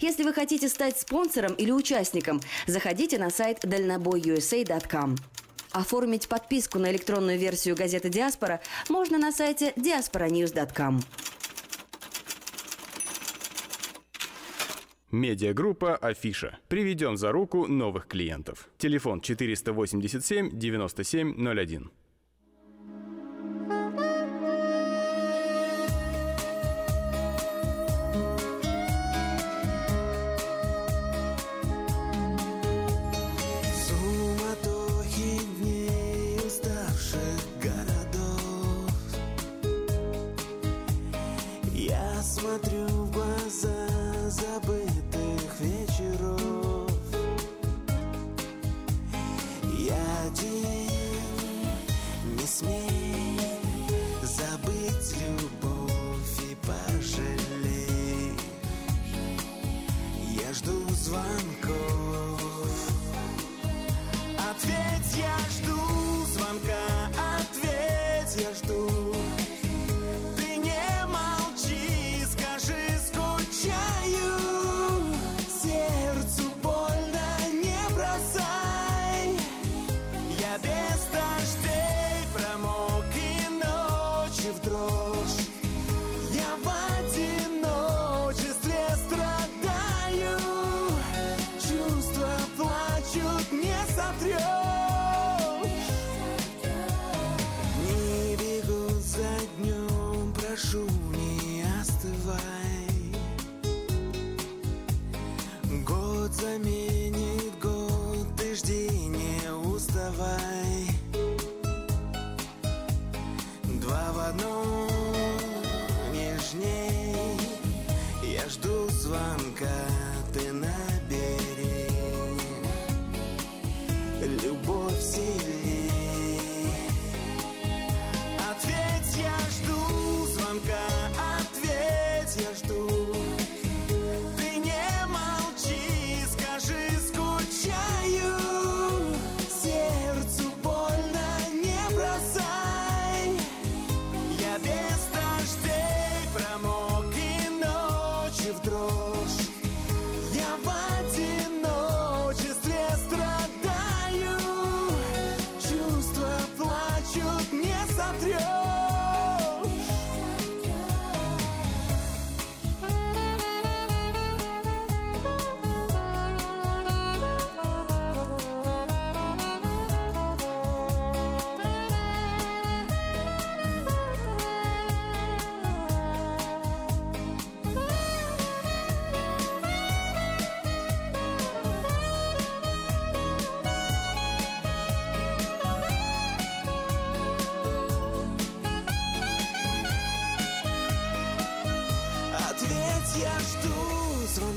Если вы хотите стать спонсором или участником, заходите на сайт дальнобойusa.com. Оформить подписку на электронную версию газеты «Диаспора» можно на сайте diasporanews.com. Медиагруппа «Афиша». Приведем за руку новых клиентов. Телефон 487 9701. смотрю в глаза забытых вечеров.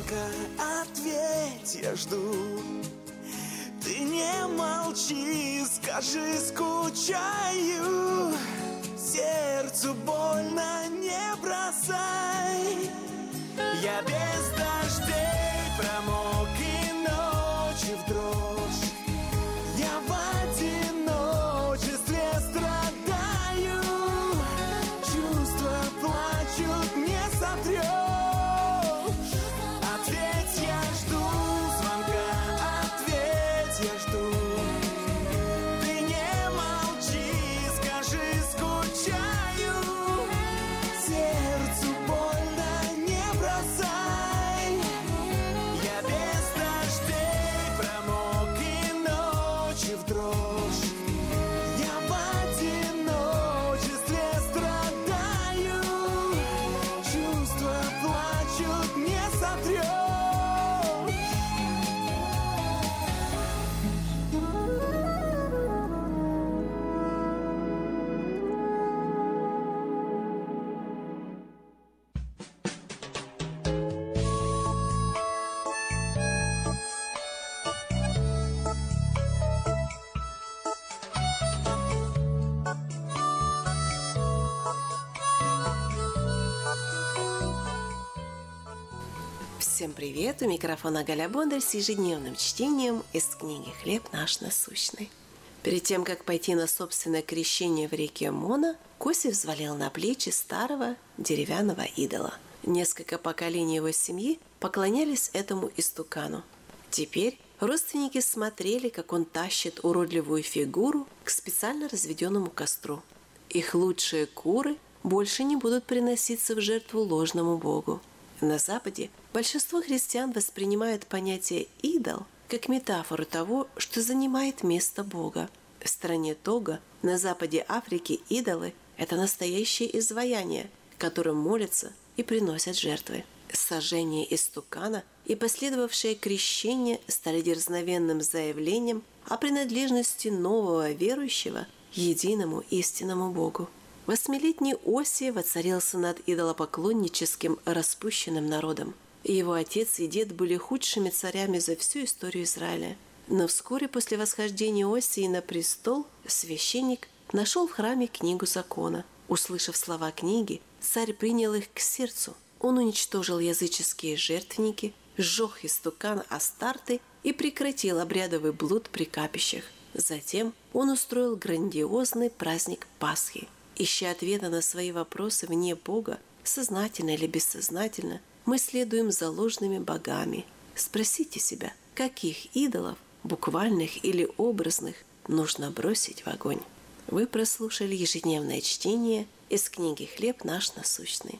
Жду звонка, ответь, я жду. Ты не молчи, скажи, скучаю. Сердцу больно, не бросай. Я без дождей промок привет! У микрофона Галя Бондарь с ежедневным чтением из книги «Хлеб наш насущный». Перед тем, как пойти на собственное крещение в реке Мона, Коси взвалил на плечи старого деревянного идола. Несколько поколений его семьи поклонялись этому истукану. Теперь родственники смотрели, как он тащит уродливую фигуру к специально разведенному костру. Их лучшие куры больше не будут приноситься в жертву ложному богу. На Западе большинство христиан воспринимают понятие «идол» как метафору того, что занимает место Бога. В стране Того, на западе Африки, идолы – это настоящие изваяния, которым молятся и приносят жертвы. Сожжение истукана и последовавшее крещение стали дерзновенным заявлением о принадлежности нового верующего единому истинному Богу. Восьмилетний Осия воцарился над идолопоклонническим распущенным народом. Его отец и дед были худшими царями за всю историю Израиля. Но вскоре после восхождения Осии на престол священник нашел в храме книгу закона. Услышав слова книги, царь принял их к сердцу. Он уничтожил языческие жертвенники, сжег истукан Астарты и прекратил обрядовый блуд при капищах. Затем он устроил грандиозный праздник Пасхи. Ища ответа на свои вопросы вне Бога, сознательно или бессознательно, мы следуем за ложными богами. Спросите себя, каких идолов, буквальных или образных, нужно бросить в огонь. Вы прослушали ежедневное чтение из книги «Хлеб наш насущный».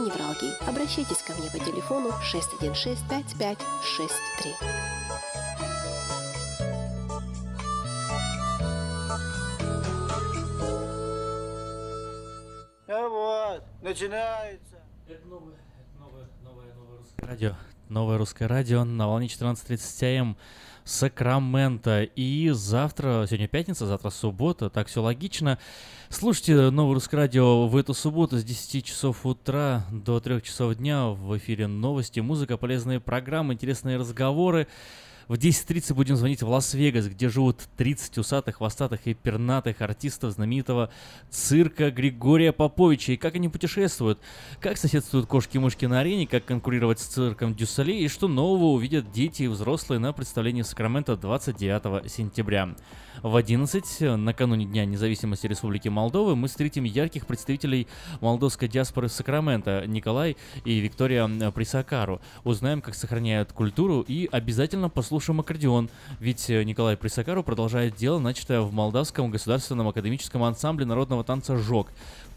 невралгии. Обращайтесь ко мне по телефону 616 5563. А вот, начинается. Это новое, новое, новое, новое русское радио. Новое русское радио на волне 14.30 АМ Сакраменто. И завтра, сегодня пятница, завтра суббота, так все логично. Слушайте Новое Русское Радио в эту субботу с 10 часов утра до 3 часов дня. В эфире новости, музыка, полезные программы, интересные разговоры. В 10.30 будем звонить в Лас-Вегас, где живут 30 усатых, хвостатых и пернатых артистов знаменитого цирка Григория Поповича. И как они путешествуют, как соседствуют кошки-мышки на арене, как конкурировать с цирком Дюссале и что нового увидят дети и взрослые на представлении в Сакраменто 29 сентября. В 11, накануне Дня независимости Республики Молдовы, мы встретим ярких представителей молдовской диаспоры в Сакраменто, Николай и Виктория Присакару. Узнаем, как сохраняют культуру и обязательно послушаем аккордеон, ведь Николай Присакару продолжает дело, начатое в Молдавском государственном академическом ансамбле народного танца «Жок».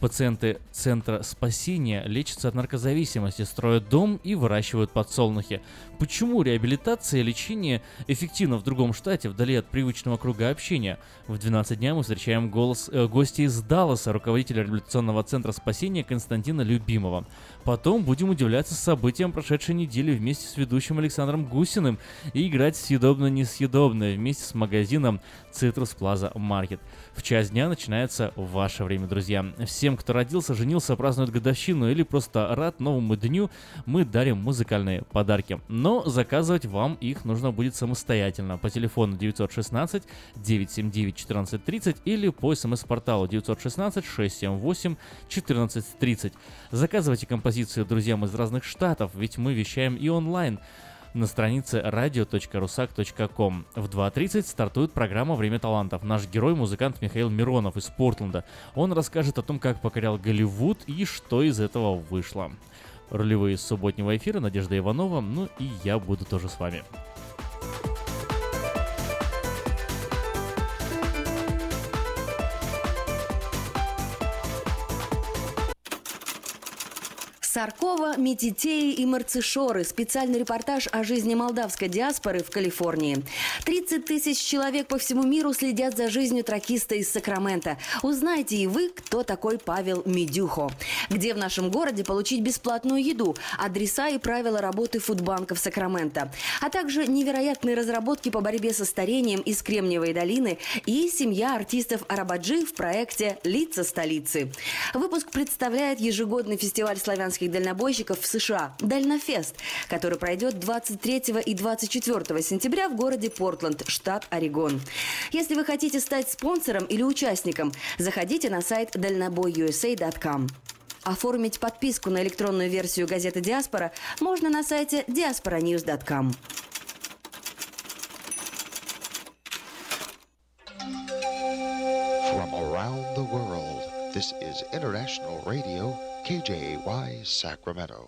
Пациенты Центра спасения лечатся от наркозависимости, строят дом и выращивают подсолнухи. Почему реабилитация и лечение эффективно в другом штате, вдали от привычного круга общения? В 12 дня мы встречаем голос, э, гостя из Далласа, руководителя реабилитационного центра спасения Константина Любимова. Потом будем удивляться событиям прошедшей недели вместе с ведущим Александром Гусиным и играть съедобно-несъедобное вместе с магазином Citrus Plaza Market. В час дня начинается ваше время, друзья. Всем, кто родился, женился, празднует годовщину или просто рад новому дню, мы дарим музыкальные подарки. Но заказывать вам их нужно будет самостоятельно по телефону 916 979 1430 или по смс-порталу 916 678 1430. Заказывайте композиции друзьям из разных штатов, ведь мы вещаем и онлайн на странице radio.rusak.com. В 2.30 стартует программа «Время талантов». Наш герой – музыкант Михаил Миронов из Портленда. Он расскажет о том, как покорял Голливуд и что из этого вышло. Ролевые субботнего эфира Надежда Иванова, ну и я буду тоже с вами. Саркова, Метитеи и Марцишоры. Специальный репортаж о жизни молдавской диаспоры в Калифорнии. 30 тысяч человек по всему миру следят за жизнью тракиста из Сакрамента. Узнайте и вы, кто такой Павел Медюхо. Где в нашем городе получить бесплатную еду, адреса и правила работы фудбанков Сакрамента. А также невероятные разработки по борьбе со старением из Кремниевой долины и семья артистов Арабаджи в проекте «Лица столицы». Выпуск представляет ежегодный фестиваль славянских дальнобойщиков в США «Дальнофест», который пройдет 23 и 24 сентября в городе Портленд, штат Орегон. Если вы хотите стать спонсором или участником, заходите на сайт дальнобойusa.com. Оформить подписку на электронную версию газеты «Диаспора» можно на сайте diasporanews.com. From around the world, this is International Radio, KJY Sacramento.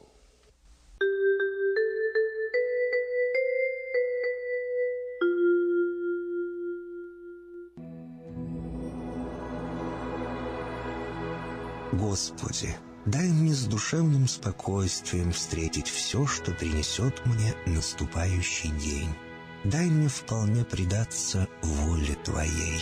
Господи, дай мне с душевным спокойствием встретить все, что принесет мне наступающий день. Дай мне вполне предаться воле Твоей.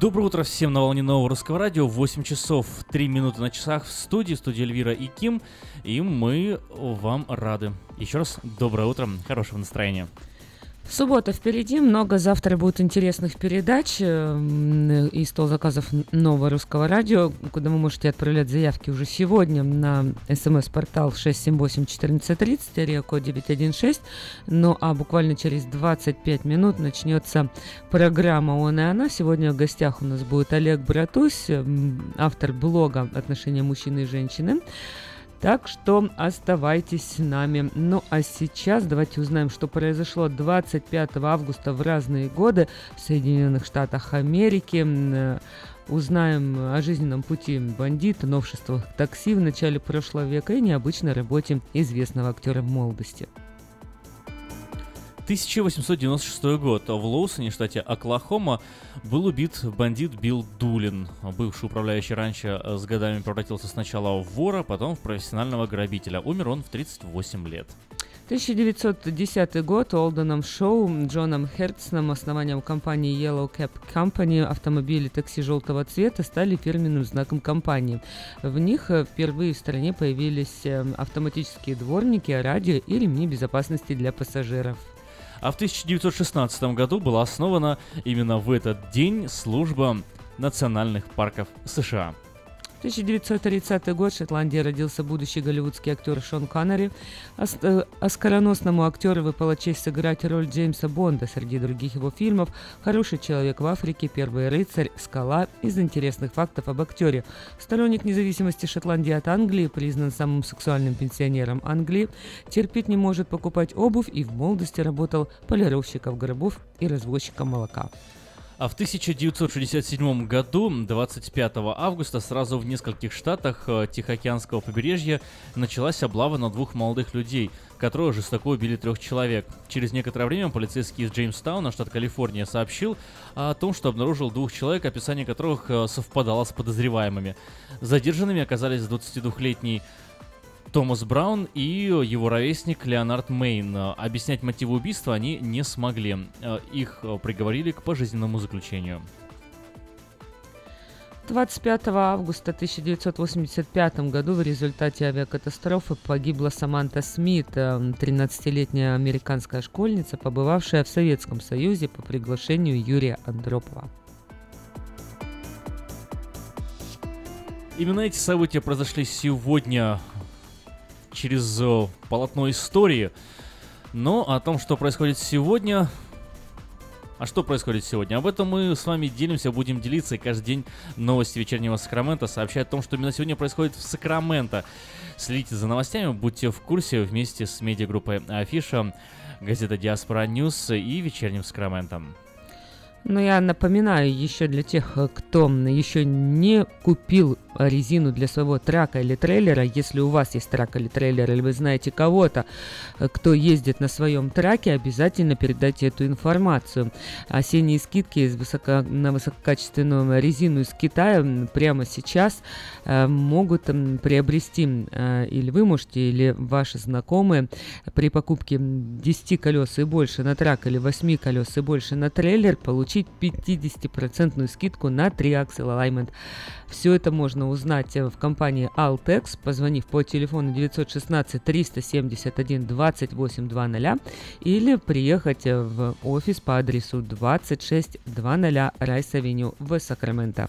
Доброе утро всем на волне нового русского радио. 8 часов 3 минуты на часах в студии, в студии Эльвира и Ким. И мы вам рады. Еще раз доброе утро, хорошего настроения. Суббота впереди, много завтра будет интересных передач и стол заказов нового русского радио, куда вы можете отправлять заявки уже сегодня на смс-портал 678-1430, area 916. Ну а буквально через 25 минут начнется программа «Он и она». Сегодня в гостях у нас будет Олег Братусь, автор блога «Отношения мужчины и женщины». Так что оставайтесь с нами. Ну а сейчас давайте узнаем, что произошло 25 августа в разные годы в Соединенных Штатах Америки. Узнаем о жизненном пути бандита, новшествах такси в начале прошлого века и необычной работе известного актера молодости. 1896 год. В Лоусоне, штате Оклахома, был убит бандит Билл Дулин. Бывший управляющий раньше с годами превратился сначала в вора, потом в профессионального грабителя. Умер он в 38 лет. 1910 год Олденом Шоу, Джоном Херцном, основанием компании Yellow Cab Company, автомобили такси желтого цвета стали фирменным знаком компании. В них впервые в стране появились автоматические дворники, радио и ремни безопасности для пассажиров. А в 1916 году была основана именно в этот день служба национальных парков США. 1930 год в Шотландии родился будущий голливудский актер Шон Коннери. Ос- э, оскароносному актеру выпала честь сыграть роль Джеймса Бонда среди других его фильмов «Хороший человек в Африке», «Первый рыцарь», «Скала». Из интересных фактов об актере. Сторонник независимости Шотландии от Англии, признан самым сексуальным пенсионером Англии, терпеть не может покупать обувь и в молодости работал полировщиком гробов и развозчиком молока. А в 1967 году, 25 августа, сразу в нескольких штатах э, Тихоокеанского побережья началась облава на двух молодых людей, которые жестоко убили трех человек. Через некоторое время полицейский из Джеймстауна, штат Калифорния, сообщил о том, что обнаружил двух человек, описание которых э, совпадало с подозреваемыми. Задержанными оказались 22-летний Томас Браун и его ровесник Леонард Мейн. Объяснять мотивы убийства они не смогли. Их приговорили к пожизненному заключению. 25 августа 1985 году в результате авиакатастрофы погибла Саманта Смит, 13-летняя американская школьница, побывавшая в Советском Союзе по приглашению Юрия Андропова. Именно эти события произошли сегодня через полотно истории. Но о том, что происходит сегодня, А что происходит сегодня? Об этом мы с вами делимся, будем делиться. И каждый день новости Вечернего Сакраменто сообщают о том, что именно сегодня происходит в Сакраменто. Следите за новостями, будьте в курсе вместе с медиагруппой Афиша, газета Диаспора Ньюс и Вечерним Сакраменто. Но я напоминаю еще для тех, кто еще не купил резину для своего трака или трейлера, если у вас есть трак или трейлер, или вы знаете кого-то, кто ездит на своем траке, обязательно передайте эту информацию. Осенние скидки из высоко, на высококачественную резину из Китая прямо сейчас э, могут приобрести э, или вы можете, или ваши знакомые при покупке 10 колес и больше на трак или 8 колес и больше на трейлер получить 50% скидку на 3 Axle Alignment. Все это можно узнать в компании Altex, позвонив по телефону 916 371 2800 или приехать в офис по адресу 2600 Райс-Авеню в Сакраменто.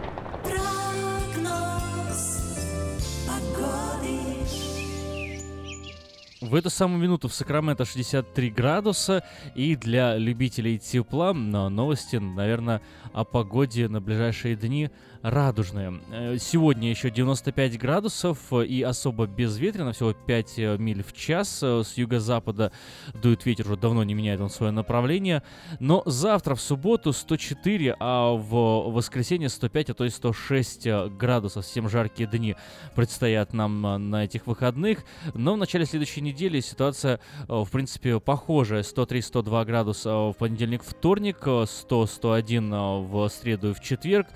В эту самую минуту в Сакраменто 63 градуса, и для любителей тепла но новости, наверное, о погоде на ближайшие дни радужные. Э, Сегодня еще 95 градусов и особо безветренно, всего 5 э, миль в час. Э, С юго-запада дует ветер, уже давно не меняет он свое направление. Но завтра, в субботу, 104, а в воскресенье 105, а то есть 106 градусов. Совсем жаркие дни предстоят нам на этих выходных. Но в начале следующей недели ситуация, э, в принципе, похожая. 103-102 градуса в понедельник, вторник, 100-101 в среду и в четверг,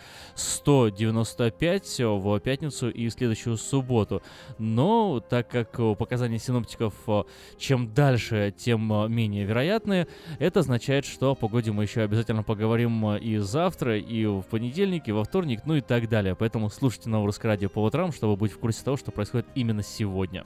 195 в пятницу и следующую субботу. Но так как показания синоптиков э, чем дальше, тем э, менее вероятные, это означает, что о погоде мы еще обязательно поговорим и завтра, и в понедельник, и во вторник, ну и так далее. Поэтому слушайте Новое Русское Радио по утрам, чтобы быть в курсе того, что происходит именно сегодня.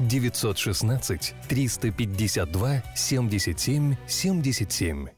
916 352 77 77.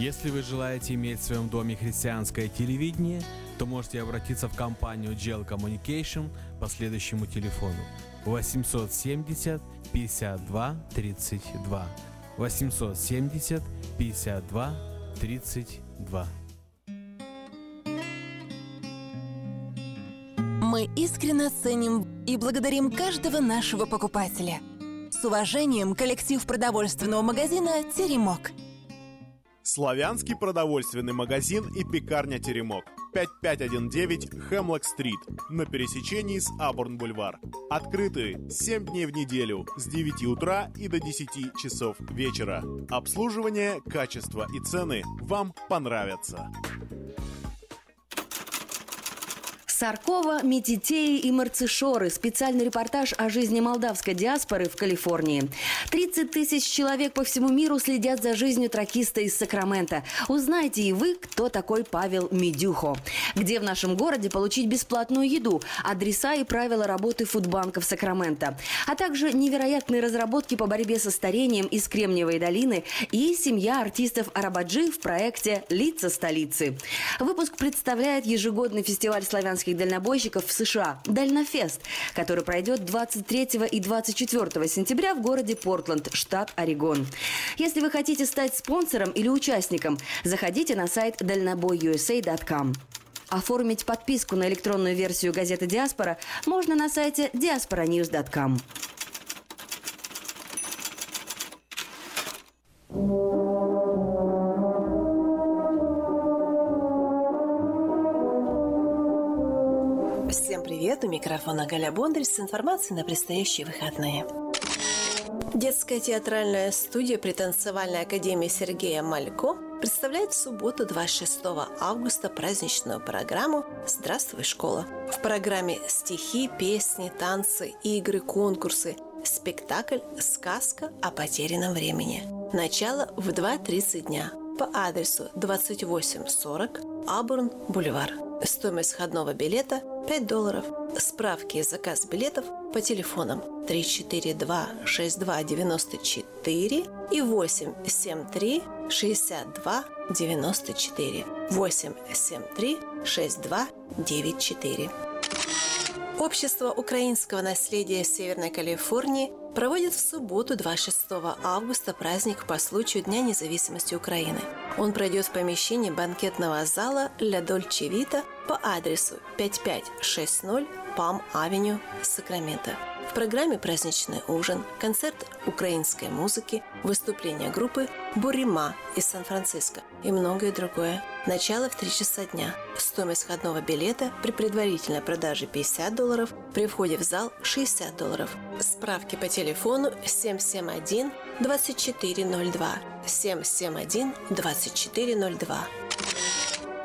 Если вы желаете иметь в своем доме христианское телевидение, то можете обратиться в компанию Gel Communication по следующему телефону 870 52 32 870 52 32 Мы искренне ценим и благодарим каждого нашего покупателя. С уважением, коллектив продовольственного магазина «Теремок». Славянский продовольственный магазин и пекарня «Теремок». 5519 Хемлок-стрит на пересечении с Абурн-бульвар. Открыты 7 дней в неделю с 9 утра и до 10 часов вечера. Обслуживание, качество и цены вам понравятся. Саркова, Метитеи и Марцишоры. Специальный репортаж о жизни молдавской диаспоры в Калифорнии. 30 тысяч человек по всему миру следят за жизнью тракиста из Сакрамента. Узнайте и вы, кто такой Павел Медюхо. Где в нашем городе получить бесплатную еду, адреса и правила работы фудбанков Сакрамента. А также невероятные разработки по борьбе со старением из Кремниевой долины и семья артистов Арабаджи в проекте «Лица столицы». Выпуск представляет ежегодный фестиваль славянских дальнобойщиков в США «Дальнофест», который пройдет 23 и 24 сентября в городе Портленд, штат Орегон. Если вы хотите стать спонсором или участником, заходите на сайт дальнобойusa.com. Оформить подписку на электронную версию газеты «Диаспора» можно на сайте diasporanews.com. Всем привет! У микрофона Галя Бондарь с информацией на предстоящие выходные. Детская театральная студия при танцевальной академии Сергея Малько представляет в субботу 26 августа праздничную программу «Здравствуй, школа». В программе стихи, песни, танцы, игры, конкурсы, спектакль «Сказка о потерянном времени». Начало в 2.30 дня по адресу 2840 Абурн, Бульвар. Стоимость входного билета 5 долларов. Справки и заказ билетов по телефонам 342 62 94 и 873 62 Общество украинского наследия Северной Калифорнии проводит в субботу 26 августа праздник по случаю Дня независимости Украины. Он пройдет в помещении банкетного зала «Ля Дольче Вита» по адресу 5560 Пам-Авеню, Сакраменто. В программе праздничный ужин, концерт украинской музыки, выступление группы «Бурима» из Сан-Франциско и многое другое. Начало в 3 часа дня. Стоимость входного билета при предварительной продаже 50 долларов, при входе в зал 60 долларов. Справки по телефону 771 2402 771 2402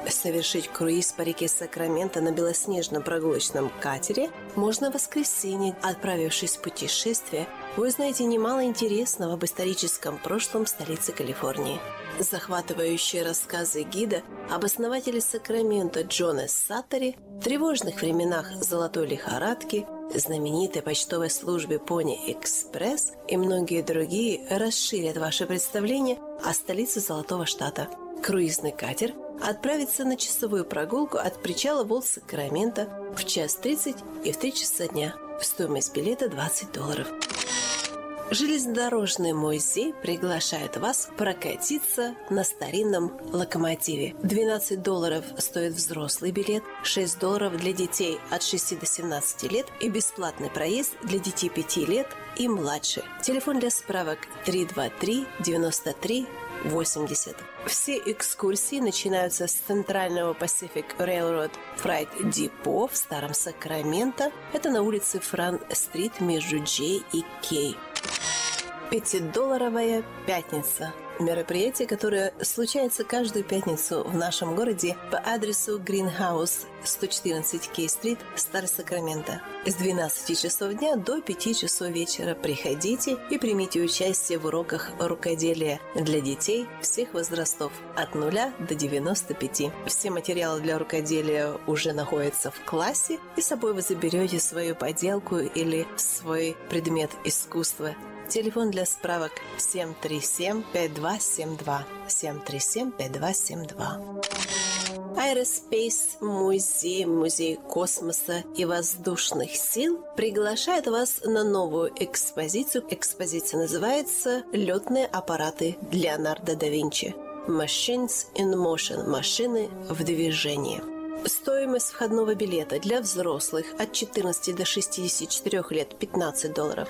совершить круиз по реке Сакраменто на белоснежном прогулочном катере можно в воскресенье. Отправившись в путешествие, вы узнаете немало интересного об историческом прошлом столицы Калифорнии. Захватывающие рассказы гида об основателе Сакрамента Джона Саттери, тревожных временах золотой лихорадки, знаменитой почтовой службе Пони Экспресс и многие другие расширят ваше представление о столице Золотого Штата. Круизный катер отправится на часовую прогулку от причала Волт Сакрамента в час 30 и в 3 часа дня. Стоимость билета 20 долларов. Железнодорожный музей приглашает вас прокатиться на старинном локомотиве. 12 долларов стоит взрослый билет, 6 долларов для детей от 6 до 17 лет и бесплатный проезд для детей 5 лет и младше. Телефон для справок 323 93 80. Все экскурсии начинаются с центрального Pacific Railroad Freight Depot в Старом Сакраменто. Это на улице Фран-стрит между J и K. Пятидолларовая пятница. Мероприятие, которое случается каждую пятницу в нашем городе по адресу Greenhouse 114 Кей-стрит, Старый Сакраменто. С 12 часов дня до 5 часов вечера приходите и примите участие в уроках рукоделия для детей всех возрастов от 0 до 95. Все материалы для рукоделия уже находятся в классе, и с собой вы заберете свою поделку или свой предмет искусства Телефон для справок 737-5272. 737-5272. Aerospace музей, музей космоса и воздушных сил приглашает вас на новую экспозицию. Экспозиция называется «Летные аппараты Леонардо да Винчи». Machines in Motion – машины в движении. Стоимость входного билета для взрослых от 14 до 64 лет – 15 долларов.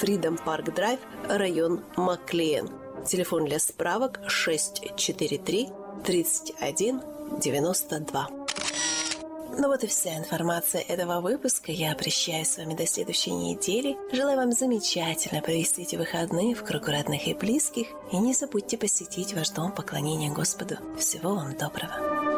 Freedom Park Drive, район Маклиен. Телефон для справок 643 31 92. Ну вот и вся информация этого выпуска. Я прощаюсь с вами до следующей недели. Желаю вам замечательно провести эти выходные в кругу родных и близких. И не забудьте посетить ваш дом поклонения Господу. Всего вам доброго.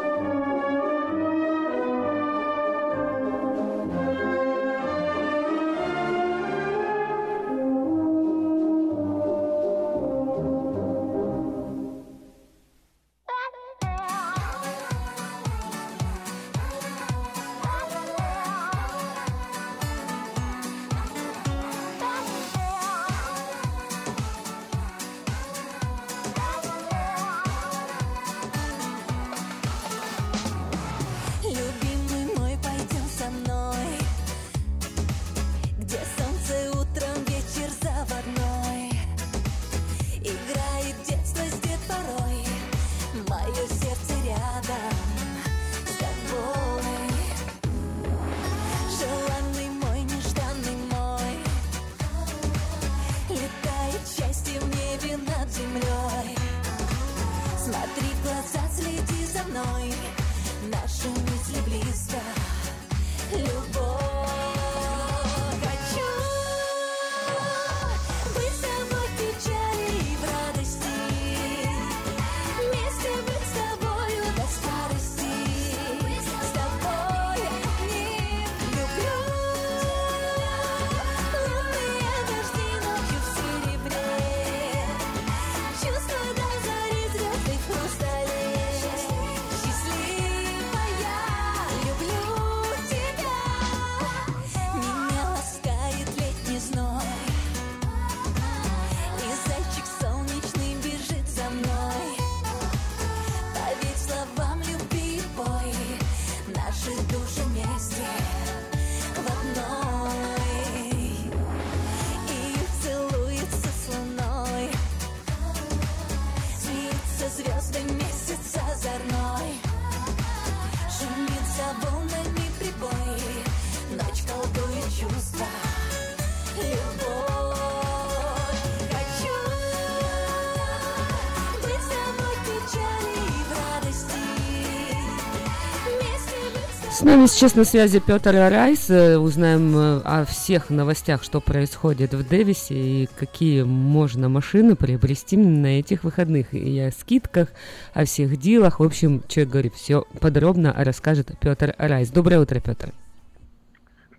С нами сейчас на связи Петр Райс. Э, Узнаем э, о всех новостях, что происходит в Дэвисе и какие можно машины приобрести на этих выходных. И о скидках, о всех дилах. В общем, человек говорит, все подробно расскажет Петр Райс. Доброе утро, Петр.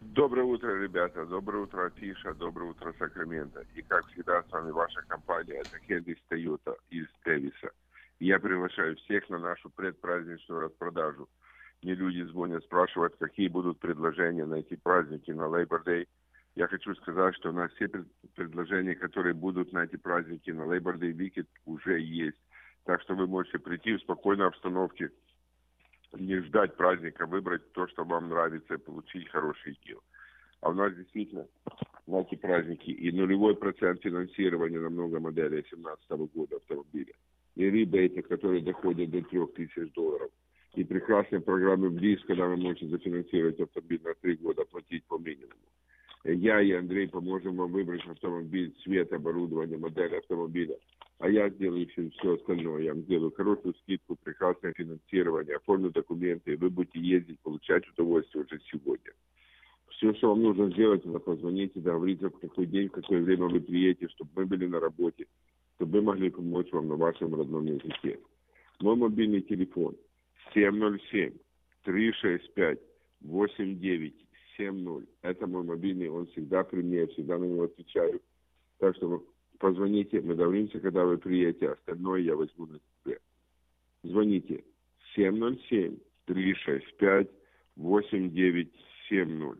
Доброе утро, ребята. Доброе утро, Афиша. Доброе утро, Сакраменто. И как всегда, с вами ваша компания это Хенрис Тойота из Дэвиса. Я приглашаю всех на нашу предпраздничную распродажу. Мне люди звонят, спрашивают, какие будут предложения на эти праздники, на Labor Day. Я хочу сказать, что у нас все пред- предложения, которые будут на эти праздники, на Labor Day Weekend, уже есть. Так что вы можете прийти в спокойной обстановке, не ждать праздника, выбрать то, что вам нравится, получить хороший дел. А у нас действительно на эти праздники и нулевой процент финансирования на много моделей 2017 года автомобиля, и ребейты, которые доходят до 3000 долларов, и прекрасные программы БЛИЗ, когда вы можете зафинансировать автомобиль на три года, платить по минимуму. Я и Андрей поможем вам выбрать автомобиль, цвет, оборудование, модель автомобиля. А я сделаю все, все остальное. Я вам сделаю хорошую скидку, прекрасное финансирование, оформлю документы, и вы будете ездить, получать удовольствие уже сегодня. Все, что вам нужно сделать, это позвонить и договориться, в какой день, в какое время вы приедете, чтобы мы были на работе. чтобы мы могли помочь вам на вашем родном языке. Мой мобильный телефон 707-365-8970. Это мой мобильный, он всегда при мне, я всегда на него отвечаю. Так что позвоните, мы договоримся, когда вы приедете, остальное я возьму на себя. Звоните 707-365-8970.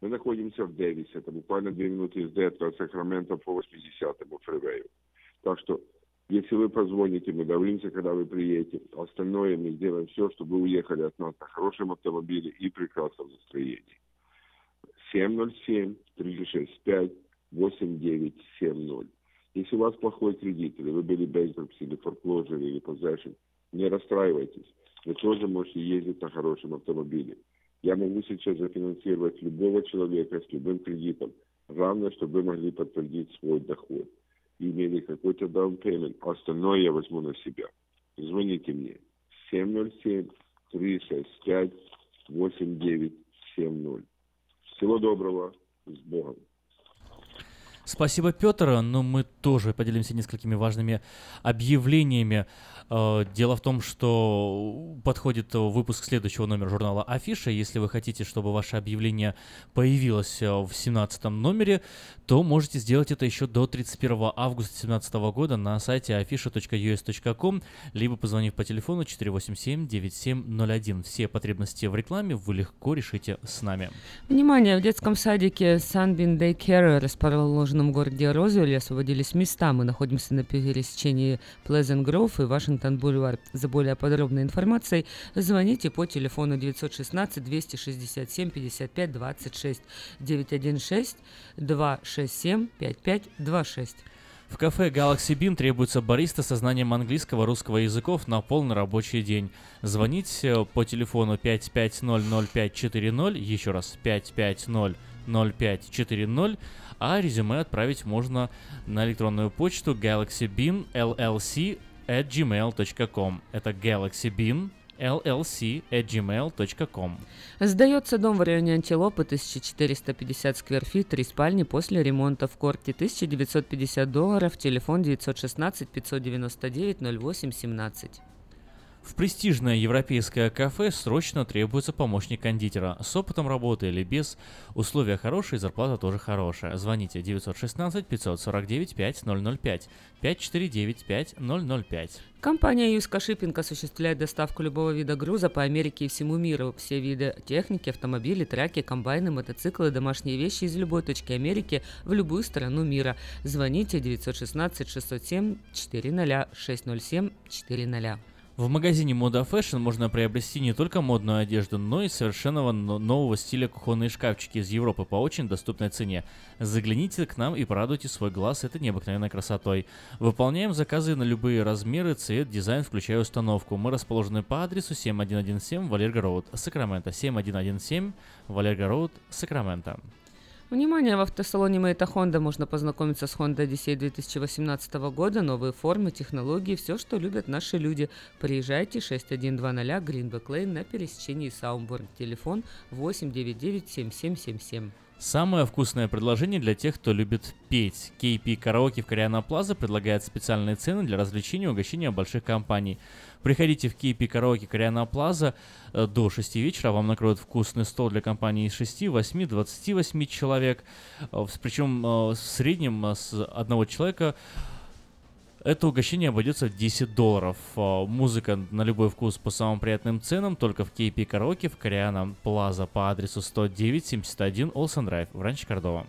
Мы находимся в Дэвисе, это буквально две минуты езды от Сакрамента по 80-му фривею. Так что, если вы позвоните, мы договоримся, когда вы приедете. Остальное мы сделаем все, чтобы вы уехали от нас на хорошем автомобиле и прекрасном настроении. 707-365-8970. Если у вас плохой кредит, или вы были bankruptcy, или foreclosure, или possession, не расстраивайтесь. Вы тоже можете ездить на хорошем автомобиле. Я могу сейчас зафинансировать любого человека с любым кредитом, главное, чтобы вы могли подтвердить свой доход и имели какой-то а остальное я возьму на себя. Звоните мне 707-365-8970. Всего доброго, с Богом. Спасибо, Петр. Но мы тоже поделимся несколькими важными объявлениями. Э, Дело в том, что подходит выпуск следующего номера журнала Афиша. Если вы хотите, чтобы ваше объявление появилось э, в 17 номере, то можете сделать это еще до 31 августа 2017 года на сайте afisha.us.com, либо позвонив по телефону 487-9701. Все потребности в рекламе вы легко решите с нами. Внимание! В детском садике Sunbeam Daycare, расположенном в городе Розвилле, освободились места. Мы находимся на пересечении Pleasant Grove и Вашингтон Бульвар. За более подробной информацией звоните по телефону 916 267 55 26 916 267 5526. В кафе Galaxy Bean требуется бариста со знанием английского, русского языков на полный рабочий день. Звонить э, по телефону 5500540, еще раз 5500540, а резюме отправить можно на электронную почту galaxybean llc at gmail.com. Это galaxybean llc at gmail.com. Сдается дом в районе Антилопы, 1450 скверфит, три спальни после ремонта в корте, 1950 долларов, телефон 916 599 08 17. В престижное европейское кафе срочно требуется помощник кондитера. С опытом работы или без. Условия хорошие, зарплата тоже хорошая. Звоните 916 549 5005 549 5005. Компания Юска Шиппинг осуществляет доставку любого вида груза по Америке и всему миру. Все виды техники, автомобили, траки, комбайны, мотоциклы, домашние вещи из любой точки Америки в любую страну мира. Звоните 916 607 400 607 400. В магазине Мода Fashion можно приобрести не только модную одежду, но и совершенно но- нового стиля кухонные шкафчики из Европы по очень доступной цене. Загляните к нам и порадуйте свой глаз этой необыкновенной красотой. Выполняем заказы на любые размеры, цвет, дизайн, включая установку. Мы расположены по адресу 7117 Валерго Роуд, Сакраменто. 7117 Валерго Роуд, Сакраменто. Внимание! В автосалоне Мэйта Honda можно познакомиться с Honda Odyssey 2018 года. Новые формы, технологии, все, что любят наши люди. Приезжайте 6120 Greenback Lane на пересечении Саумборн. Телефон 899 7777. Самое вкусное предложение для тех, кто любит петь. KP Караоке в Кориана Плаза предлагает специальные цены для развлечения и угощения больших компаний. Приходите в KP Караоке Кориана Плаза э, до 6 вечера, вам накроют вкусный стол для компании из 6, 8, 28 человек. Э, Причем э, в среднем с одного человека это угощение обойдется в 10 долларов. Музыка на любой вкус по самым приятным ценам только в KP Караоке в Кориана Плаза по адресу 10971 Олсен Драйв в Ранче Кордова.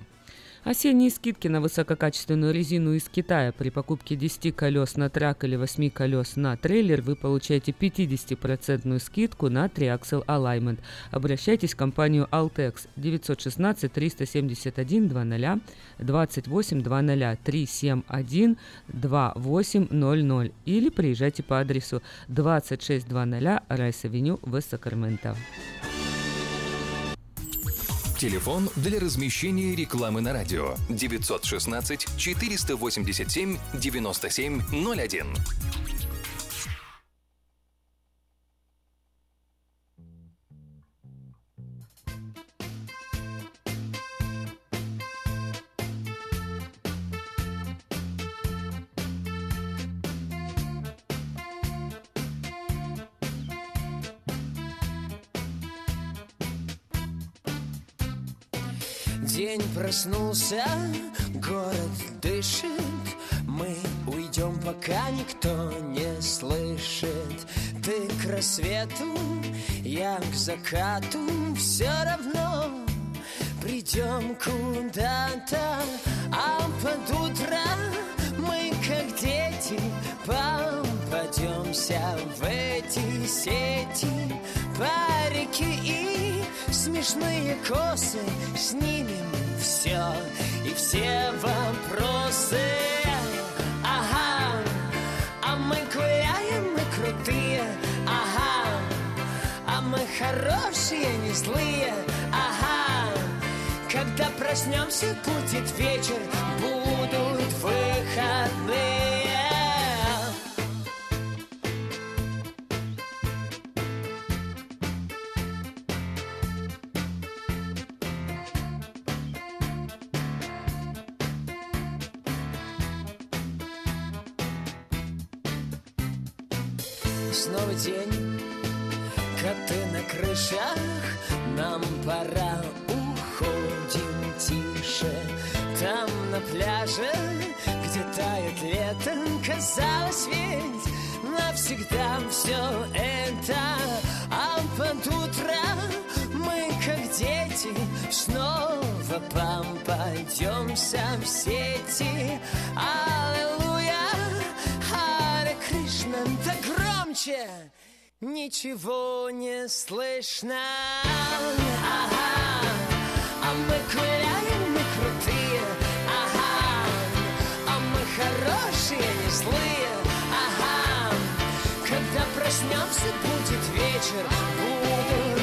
Осенние скидки на высококачественную резину из Китая. При покупке 10 колес на трак или 8 колес на трейлер вы получаете 50% скидку на Triaxle Alignment. Обращайтесь в компанию Altex 916 371 20 28 20 371 2800 или приезжайте по адресу 2600 Райс-Авеню в Сакраменто. Телефон для размещения рекламы на радио 916 487 9701. День проснулся, город дышит. Мы уйдем, пока никто не слышит. Ты к рассвету, я к закату. Все равно придем куда-то. А под утро мы, как дети Попадемся в эти сети. И смешные косы Снимем все и все вопросы. Ага, а мы гуляем, мы крутые. Ага, а мы хорошие, не злые. Ага, когда проснемся, будет вечер Будут выходные Снова попадемся в сети. Аллилуйя, Харе Кришна, да громче! Ничего не слышно. Ага, а мы гуляем, мы крутые. Ага, а мы хорошие, не злые. Ага, когда проснемся, будет вечер. Будут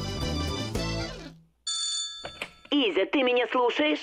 Изя, ты меня слушаешь?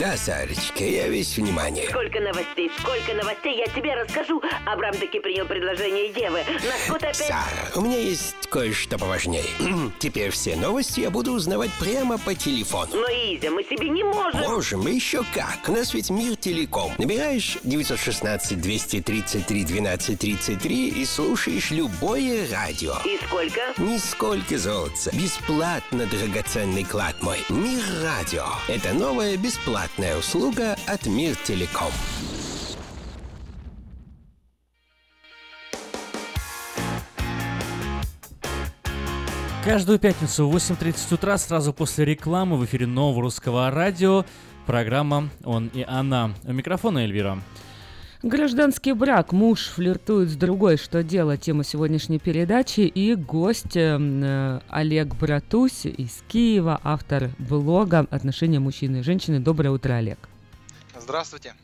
Да, Сарочка, я весь внимание. Сколько новостей, сколько новостей, я тебе расскажу. Абрам таки принял предложение Евы. На что ты опять... Сара, у меня есть кое-что поважнее. [clears throat] Теперь все новости я буду узнавать прямо по телефону. Но, Изя, мы себе не можем. Можем, еще как. У нас ведь мир телеком. Набираешь 916-233-1233 и слушаешь любое радио. И сколько? Нисколько золотца. Бесплатно, драгоценный клад мой. Мир радио. Это новая бесплатная услуга от Мир Телеком. Каждую пятницу в 8.30 утра, сразу после рекламы, в эфире нового русского радио, программа «Он и она». У микрофона Эльвира. Гражданский брак. Муж флиртует с другой. Что делать? Тема сегодняшней передачи. И гость э, Олег Братусь из Киева, автор блога «Отношения мужчины и женщины». Доброе утро, Олег. Здравствуйте.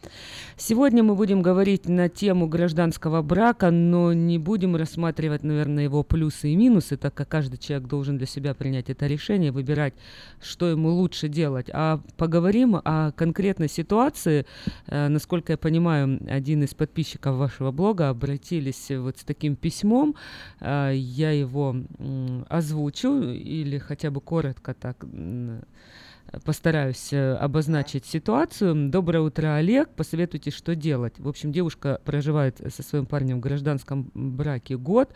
Сегодня мы будем говорить на тему гражданского брака, но не будем рассматривать, наверное, его плюсы и минусы, так как каждый человек должен для себя принять это решение, выбирать, что ему лучше делать. А поговорим о конкретной ситуации. Э, Насколько я понимаю, один из подписчиков вашего блога обратились вот с таким письмом. Э, Я его озвучу или хотя бы коротко так постараюсь э, обозначить ситуацию. Доброе утро, Олег. Посоветуйте, что делать. В общем, девушка проживает со своим парнем в гражданском браке год.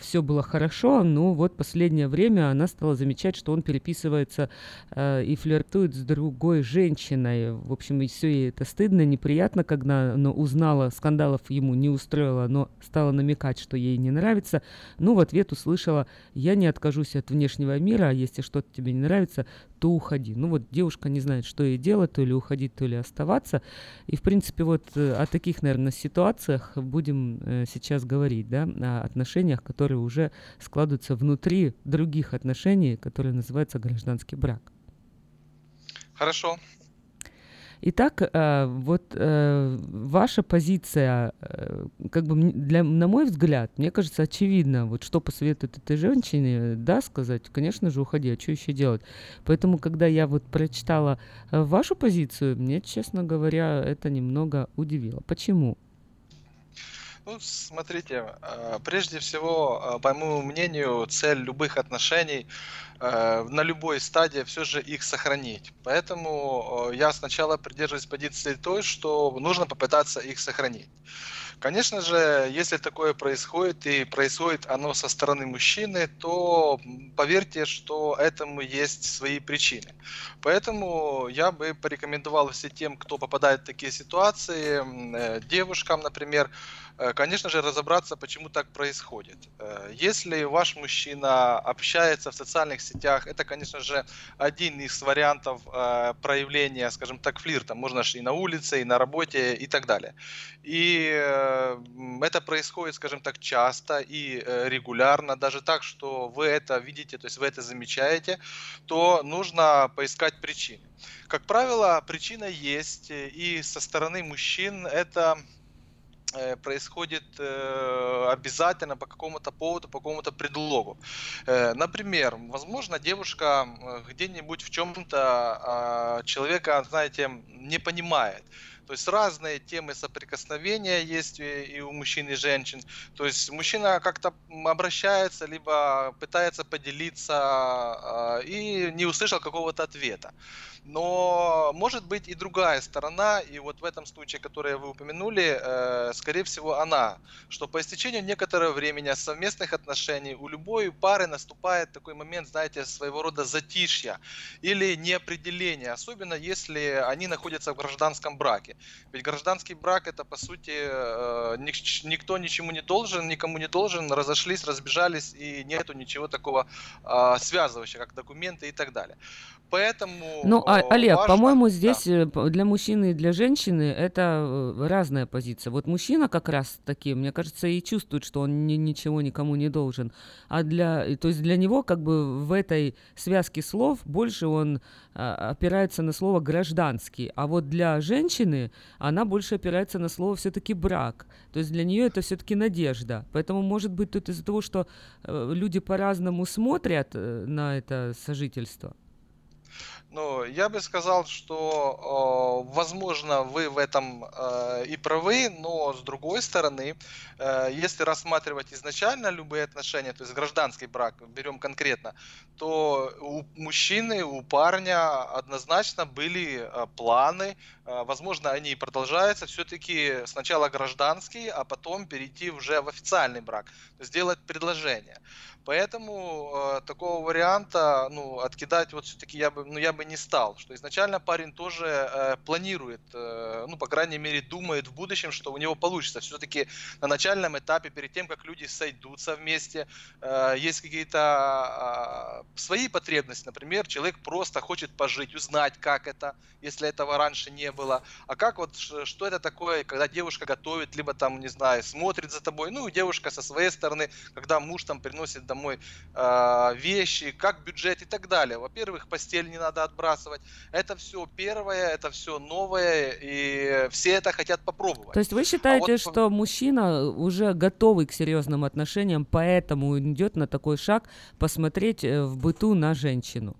Все было хорошо, но вот последнее время она стала замечать, что он переписывается э, и флиртует с другой женщиной. В общем, все ей это стыдно, неприятно, когда она узнала, скандалов ему не устроила, но стала намекать, что ей не нравится. Ну, в ответ услышала, я не откажусь от внешнего мира, а если что-то тебе не нравится, то уходи. Ну вот девушка не знает, что ей делать, то ли уходить, то ли оставаться. И, в принципе, вот э, о таких, наверное, ситуациях будем э, сейчас говорить, да, о отношениях, которые уже складываются внутри других отношений, которые называются гражданский брак. Хорошо. Итак, э, вот э, ваша позиция, э, как бы для, на мой взгляд, мне кажется, очевидно, вот что посоветует этой женщине, да, сказать, конечно же, уходи, а что еще делать? Поэтому, когда я вот прочитала вашу позицию, мне, честно говоря, это немного удивило. Почему? Ну, смотрите, э, прежде всего, э, по моему мнению, цель любых отношений э, на любой стадии все же их сохранить. Поэтому я сначала придерживаюсь позиции той, что нужно попытаться их сохранить. Конечно же, если такое происходит, и происходит оно со стороны мужчины, то поверьте, что этому есть свои причины. Поэтому я бы порекомендовал всем тем, кто попадает в такие ситуации, э, девушкам, например, конечно же, разобраться, почему так происходит. Э, Если ваш мужчина общается в социальных сетях, это, конечно же, один из вариантов э, проявления, скажем так, флирта. Можно же и на улице, и на работе, и так далее. И э, это происходит, скажем так, часто и э, регулярно, даже так, что вы это видите, то есть вы это замечаете, то нужно поискать причины. Как правило, причина есть, э, и со стороны мужчин это э, происходит э, обязательно по какому-то поводу, по какому-то предлогу. Э, Например, возможно, девушка э, где-нибудь в чем-то а, человека, знаете, не понимает. То есть разные темы соприкосновения есть и и у мужчин и женщин. То есть мужчина как-то обращается, либо пытается поделиться а, и не услышал какого-то ответа. Но может быть и другая сторона, и вот в этом случае, который вы упомянули, э, скорее всего она, что по истечению некоторого времени совместных отношений у любой пары наступает такой момент, знаете, своего рода затишья или неопределения, особенно если они находятся в гражданском браке. Ведь гражданский брак это по сути э, ник- никто ничему не должен, никому не должен, разошлись, разбежались и нету ничего такого а, связывающего, как документы и так далее. Поэтому Ну, а, э, Олег, важно- по-моему, здесь э, п- для мужчины и для женщины это э, разная позиция. Вот мужчина как раз таки, мне кажется, и чувствует, что он ни- ничего никому не должен. А для, то есть для него как бы в этой связке слов больше он а, опирается на слово гражданский, а вот для женщины она больше опирается на слово все-таки брак. То есть для нее это все-таки надежда. Поэтому, может быть, тут из-за того, что э, люди по-разному смотрят э, на это сожительство. Ну, я бы сказал, что, э, возможно, вы в этом э, и правы, но с другой стороны, э, если рассматривать изначально любые отношения, то есть гражданский брак, берем конкретно, то у мужчины, у парня однозначно были планы, возможно, они и продолжаются, все-таки сначала гражданский, а потом перейти уже в официальный брак, сделать предложение. Поэтому э, такого варианта, ну, откидать вот все-таки я бы, ну, я бы не стал, что изначально парень тоже э, планирует, э, ну, по крайней мере, думает в будущем, что у него получится. Все-таки на начальном этапе, перед тем, как люди сойдутся вместе, э, есть какие-то э, свои потребности. Например, человек просто хочет пожить, узнать, как это, если этого раньше не было. А как вот, что это такое, когда девушка готовит, либо там, не знаю, смотрит за тобой, ну, и девушка со своей стороны, когда муж там приносит домой э, вещи, как бюджет и так далее. Во-первых, постель не надо отбрасывать. Это все первое, это все новое, и все это хотят попробовать. То есть вы считаете, А вот- что мужчина уже готовый к серьезным отношениям, поэтому идет на такой шаг посмотреть э, в быту на женщину?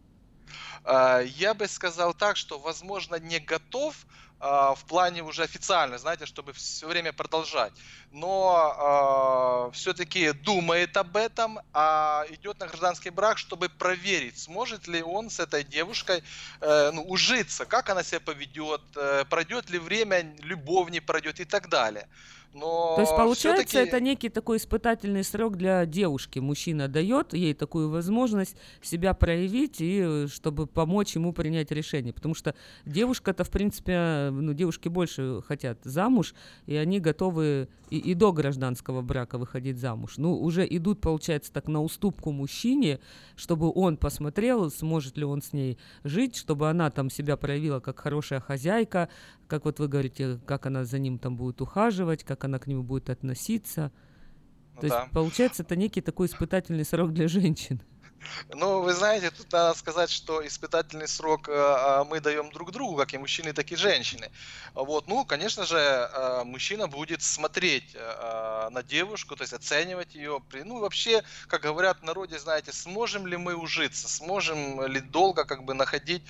А, Я бы сказал так, что, возможно, не готов а, в плане уже официально, знаете, чтобы все время продолжать, но все-таки думает об этом, а идет на гражданский брак, чтобы проверить, сможет ли он с этой девушкой э, ну, ужиться, как она себя поведет, э, пройдет ли время, любовь не пройдет и так далее. Но То есть, получается, это некий такой испытательный срок для девушки. Мужчина дает ей такую возможность себя проявить и э, чтобы помочь ему принять решение. Потому что девушка-то, в принципе, э, ну, девушки больше хотят замуж, и они готовы и, и до гражданского брака выходить замуж. Ну, уже идут, получается, так на уступку мужчине, чтобы он посмотрел, сможет ли он с ней жить, чтобы она там себя проявила как хорошая хозяйка, как вот вы говорите, как она за ним там будет ухаживать, как она к нему будет относиться. Ну То есть, да. получается, это некий такой испытательный срок для женщин. Ну, вы знаете, тут надо сказать, что испытательный срок э, а, мы даем друг другу, как и мужчины, так и женщины. Вот, ну, конечно же, э, мужчина будет смотреть э, на девушку, то есть оценивать ее. Ну, вообще, как говорят в народе, знаете, сможем ли мы ужиться, сможем ли долго как бы находить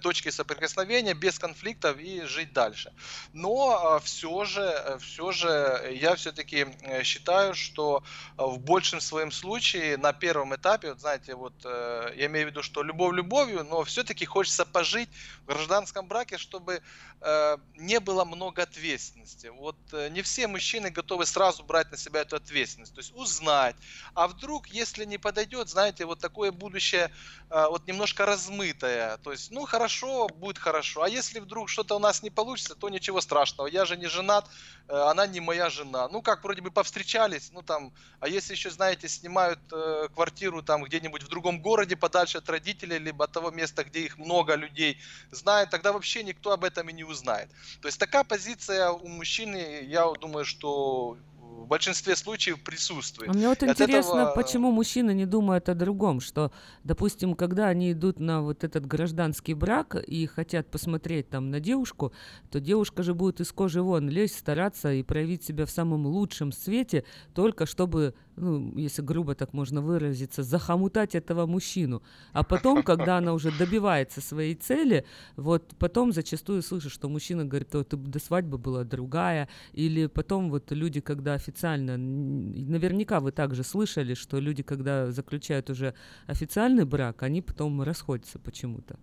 точки соприкосновения без конфликтов и жить дальше. Но все же, все же я все-таки считаю, что в большем своем случае на первом этапе, вот знаете, вот э, я имею в виду, что любовь любовью, но все-таки хочется пожить в гражданском браке, чтобы э, не было много ответственности. Вот э, не все мужчины готовы сразу брать на себя эту ответственность, то есть узнать. А вдруг, если не подойдет, знаете, вот такое будущее э, вот немножко размытое, то есть, ну хорошо, будет хорошо, а если вдруг что-то у нас не получится, то ничего страшного, я же не женат, э, она не моя жена. Ну как, вроде бы повстречались, ну там, а если еще, знаете, снимают э, квартиру там где-нибудь в другом городе, подальше от родителей, либо от того места, где их много людей знает, тогда вообще никто об этом и не узнает. То есть такая позиция у мужчины, я думаю, что в большинстве случаев присутствует. А мне вот от интересно, этого- почему мужчины не думают о другом, что, допустим, когда они идут на вот этот гражданский брак и хотят посмотреть там на девушку, то девушка же будет из кожи вон лезть, стараться и проявить себя в самом лучшем свете, только чтобы, ну, если грубо так можно выразиться, захомутать этого мужчину. А потом, когда она уже добивается своей цели, вот потом зачастую слышишь, что мужчина говорит, «О, ты до свадьбы была другая, или потом вот люди, когда официально, наверняка вы также слышали, что люди, когда заключают уже официальный брак, они потом расходятся почему-то.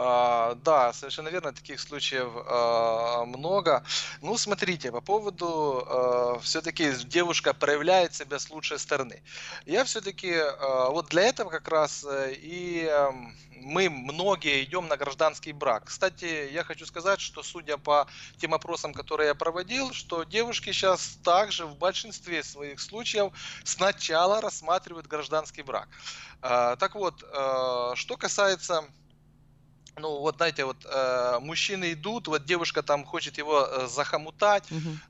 А, да, совершенно верно, таких случаев а, много. Ну, смотрите, по поводу все-таки девушка проявляет себя с лучшей стороны. Я все-таки вот для этого как раз э, и эм, мы многие идем на гражданский брак. Кстати, я хочу сказать, что судя по тем опросам, которые я проводил, что девушки сейчас также в большинстве своих случаев сначала рассматривают гражданский брак. А, Так вот, э, что касается ну, вот знаете, вот э, мужчины идут, вот девушка там хочет его э, захомутать,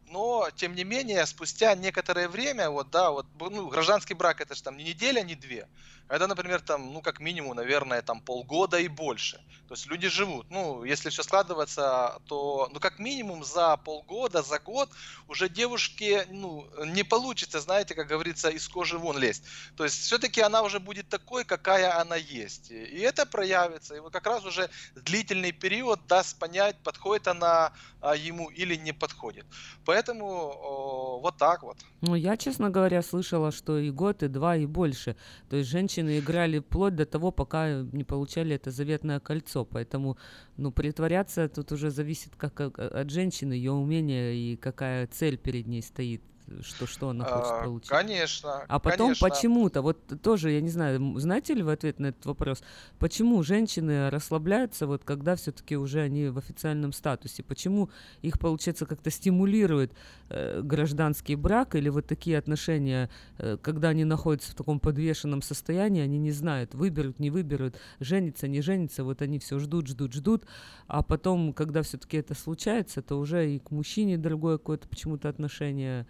но тем не менее спустя некоторое время, вот да, вот ну, гражданский брак это же там не неделя, не две, это, например, там, ну, как минимум, наверное, там полгода и больше. То есть люди живут. Ну, если все складывается, то, ну, как минимум за полгода, за год уже девушке, ну, не получится, знаете, как говорится, из кожи вон лезть. То есть все-таки она уже будет такой, какая она есть. И это проявится. И вот как раз уже длительный период даст понять, подходит она а, ему или не подходит. Поэтому вот так вот. Ну, я, честно говоря, слышала, что и год, и два, и больше. То есть женщины играли вплоть до того, пока не получали это заветное кольцо. Поэтому, ну, притворяться тут уже зависит как от от женщины, ее умения и какая цель перед ней стоит что, что она хочет А, получить. Конечно. А потом конечно. почему-то, вот тоже, я не знаю, знаете ли вы ответ на этот вопрос, почему женщины расслабляются, вот когда все-таки уже они в официальном статусе, почему их, получается, как-то стимулирует э, гражданский брак или вот такие отношения, э, когда они находятся в таком подвешенном состоянии, они не знают, выберут, не выберут, женится, не женится, вот они все ждут, ждут, ждут, а потом, когда все-таки это случается, то уже и к мужчине другое какое-то почему-то отношение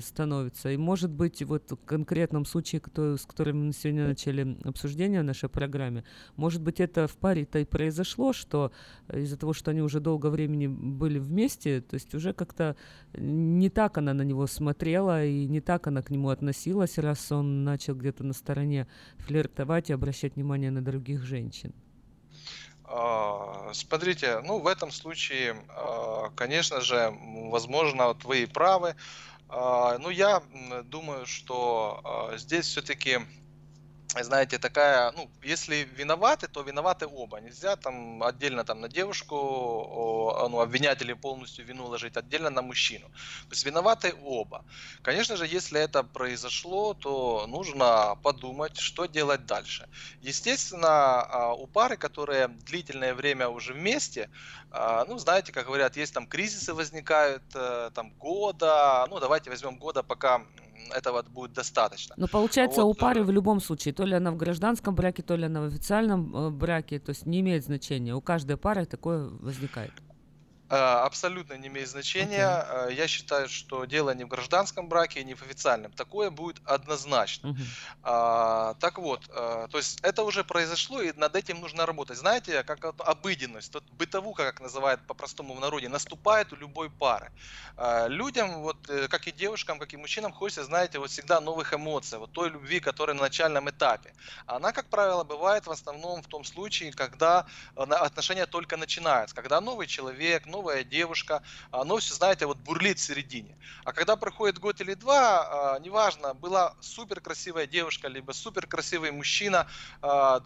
становится. И может быть, вот в конкретном случае, кто- с которым мы сегодня начали обсуждение в нашей программе, может быть, это в паре-то и произошло, что э, из-за того, что они уже долго времени были вместе, то есть уже как-то не так она на него смотрела и не так она к нему относилась, раз он начал где-то на стороне флиртовать и обращать внимание на других женщин. А, Смотрите, ну в этом случае, а, конечно же, возможно, вот вы и правы. А, Но я думаю, что а, здесь все-таки, знаете, такая, ну, если виноваты, то виноваты оба. Нельзя там отдельно там на девушку ну, обвинять или полностью вину ложить, отдельно на мужчину. То есть виноваты оба. Конечно же, если это произошло, то нужно подумать, что делать дальше. Естественно, а, у пары, которые длительное время уже вместе, а, ну, знаете, как говорят, есть там кризисы возникают, э, там года, ну, давайте возьмем года, пока этого будет достаточно. Но получается, Вот, у пары в любом случае, то ли она в гражданском браке, то ли она в официальном э, браке, то есть не имеет значения. У каждой пары такое возникает. А, Абсолютно не имеет значения. А, Я считаю, что дело не в гражданском браке, не в официальном. Такое будет однозначно. А, так вот, а, то есть это уже произошло, и над этим нужно работать. Знаете, как обыденность, тот бытовуха, как называют по-простому в народе, наступает у любой пары. А, людям, вот, э, как и девушкам, как и мужчинам, хочется, знаете, вот всегда новых эмоций, вот той любви, которая на начальном этапе. Она, как правило, бывает в основном в том случае, когда э, отношения только начинаются, когда новый человек, новая девушка, оно все, знаете, вот бурлит в середине. А когда проходит год или два, а, неважно, была супер красивая девушка, либо супер красивый мужчина, а,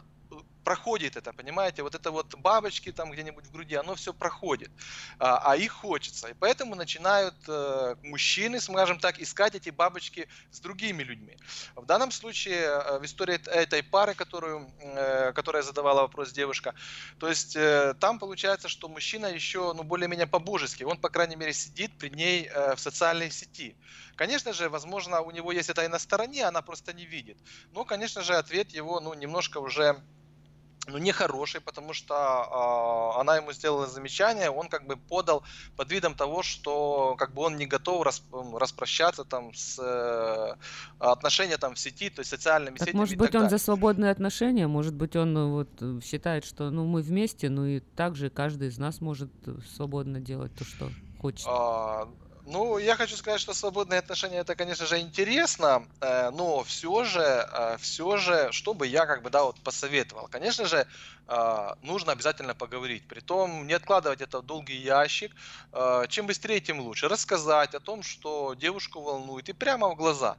проходит это, понимаете, вот это вот бабочки там где-нибудь в груди, оно все проходит, а, а их хочется, и поэтому начинают э, мужчины, скажем так, искать эти бабочки с другими людьми. В данном случае э, в истории эт- этой пары, которую, э, которая задавала вопрос девушка, то есть э, там получается, что мужчина еще, ну, более-менее по-божески, он, по крайней мере, сидит при ней э, в социальной сети. Конечно же, возможно, у него есть это и на стороне, она просто не видит. Но, конечно же, ответ его, ну, немножко уже ну, нехороший, потому что а, она ему сделала замечание, он как бы подал под видом того, что как бы он не готов рас- м, распрощаться там с э, отношения там в сети, то есть социальными Так сетями может быть он за далее. свободные отношения, может быть он э, вот э, считает, что ну мы вместе, ну и также каждый из нас может э, свободно делать то, что хочет. А, ну, я хочу сказать, что свободные отношения это, конечно же, интересно, э, но все же, все же, что бы я как бы, да, вот посоветовал. Конечно же, нужно обязательно поговорить. Притом не откладывать это в долгий ящик. А, Чем быстрее, тем лучше. Рассказать о том, что девушку волнует, и прямо в глаза.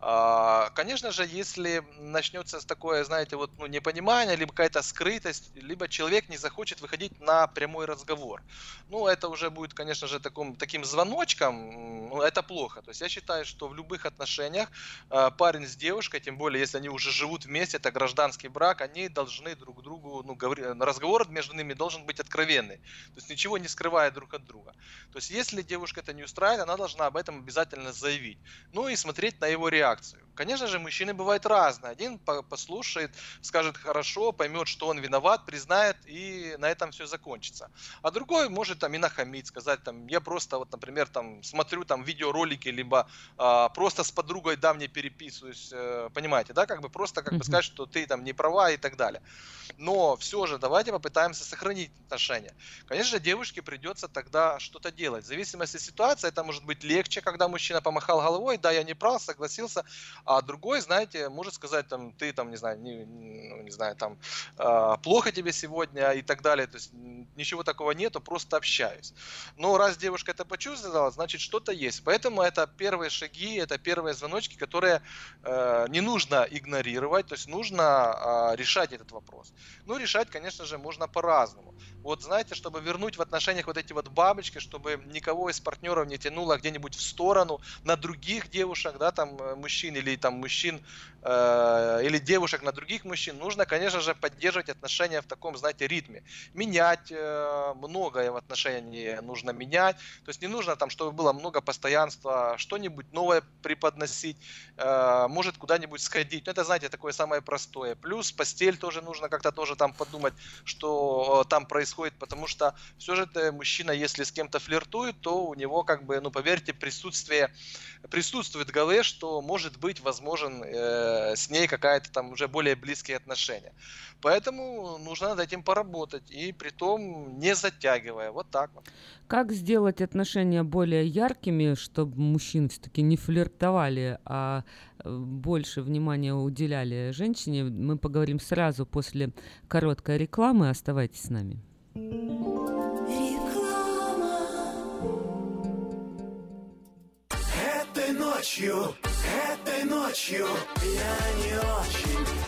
А, Конечно же, если начнется такое, знаете, вот ну, непонимание, либо какая-то скрытость, либо человек не захочет выходить на прямой разговор. Ну, это уже будет, конечно же, таком, таким звоночком, ну, это плохо. То есть я считаю, что в любых отношениях парень с девушкой, тем более если они уже живут вместе, это гражданский брак, они должны друг другу, ну, говори- разговор между ними должен быть откровенный. То есть ничего не скрывая друг от друга. То есть если девушка это не устраивает, она должна об этом обязательно заявить. Ну и смотреть на его реакцию. Конечно же, мужчины бывают разные. Один по- послушает, скажет хорошо, поймет, что он виноват, признает, и на этом все закончится. А другой может там и нахамить, сказать там, я просто вот, например, там смотрю там видеоролики, либо а, просто с подругой давней переписываюсь, э, понимаете, да, как бы просто как бы сказать, что ты там не права и так далее. Но все же давайте попытаемся сохранить отношения. Конечно девушке придется тогда что-то делать. В зависимости от ситуации, это может быть легче, когда мужчина помахал головой, да, я не прав, согласился, а другой, знаете, может сказать, там, ты там, не знаю, не, ну, не знаю, там, а, плохо тебе сегодня и так далее. То есть ничего такого нету, просто общаюсь. Но раз девушка это почувствовала, значит что-то есть. Поэтому это первые шаги, это первые звоночки, которые э, не нужно игнорировать, то есть нужно а, решать этот вопрос. Ну, решать, конечно же, можно по-разному. Вот знаете, чтобы вернуть в отношениях вот эти вот бабочки, чтобы никого из партнеров не тянуло где-нибудь в сторону на других девушек, да, там э, мужчин или там мужчин э, или девушек на других мужчин, нужно, конечно же, поддерживать отношения в таком, знаете, ритме. Менять э, многое в отношении нужно менять. То есть не нужно там, чтобы было много постоянства, что-нибудь новое преподносить, э, может куда-нибудь сходить. Ну, это, знаете, такое самое простое. Плюс постель тоже нужно как-то тоже там подумать, что э, там происходит, потому что все же это мужчина, если с кем-то флиртует, то у него как бы, ну, поверьте, присутствие присутствует в голове, что может быть возможен э, с ней какая-то там уже более близкие отношения. Поэтому нужно над этим поработать и при том не затягивая. Вот так вот. Как сделать отношения более яркими, чтобы мужчин все-таки не флиртовали, а больше внимания уделяли женщине? Мы поговорим сразу после короткой рекламы. Оставайтесь с нами. Этой ночью, этой ночью я не очень.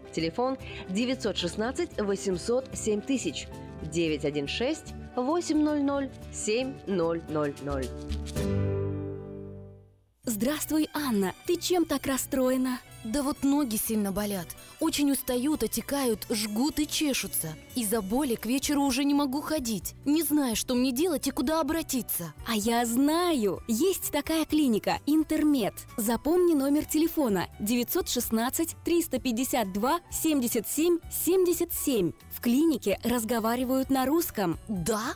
Телефон 916 800 7000 916 800 7000. Здравствуй, Анна. Ты чем так расстроена? Да вот ноги сильно болят. Очень устают, отекают, жгут и чешутся. Из-за боли к вечеру уже не могу ходить. Не знаю, что мне делать и куда обратиться. А я знаю! Есть такая клиника «Интермед». Запомни номер телефона 916 352 77 77. В клинике разговаривают на русском. Да?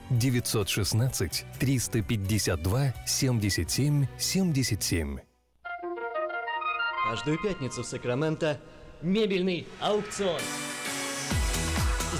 916 352 77 77. Каждую пятницу в Сакраменто Мебельный аукцион.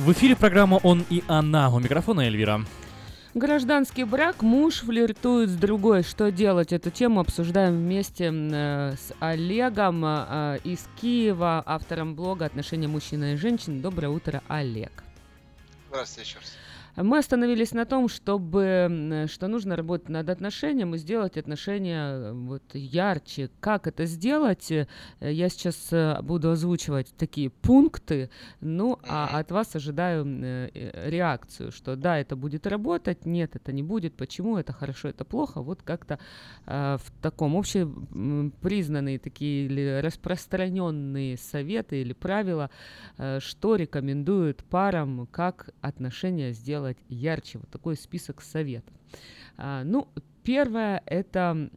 В эфире программа «Он и она». У микрофона Эльвира. Гражданский брак, муж флиртует с другой. Что делать? Эту тему обсуждаем вместе э, с Олегом э, из Киева, автором блога «Отношения мужчины и женщин». Доброе утро, Олег. Здравствуйте еще раз. Мы остановились на том, чтобы, что нужно работать над отношением и сделать отношения э, вот ярче. Как это сделать? Э, Я сейчас э, буду озвучивать такие пункты, ну, а от вас ожидаю реакцию, что да, это будет работать, нет, это не будет, почему, это хорошо, это плохо. Вот как-то в таком общепризнанные такие или распространенные советы или правила, что рекомендуют парам, как отношения сделать ярче. Вот такой список советов. А, ну, первое это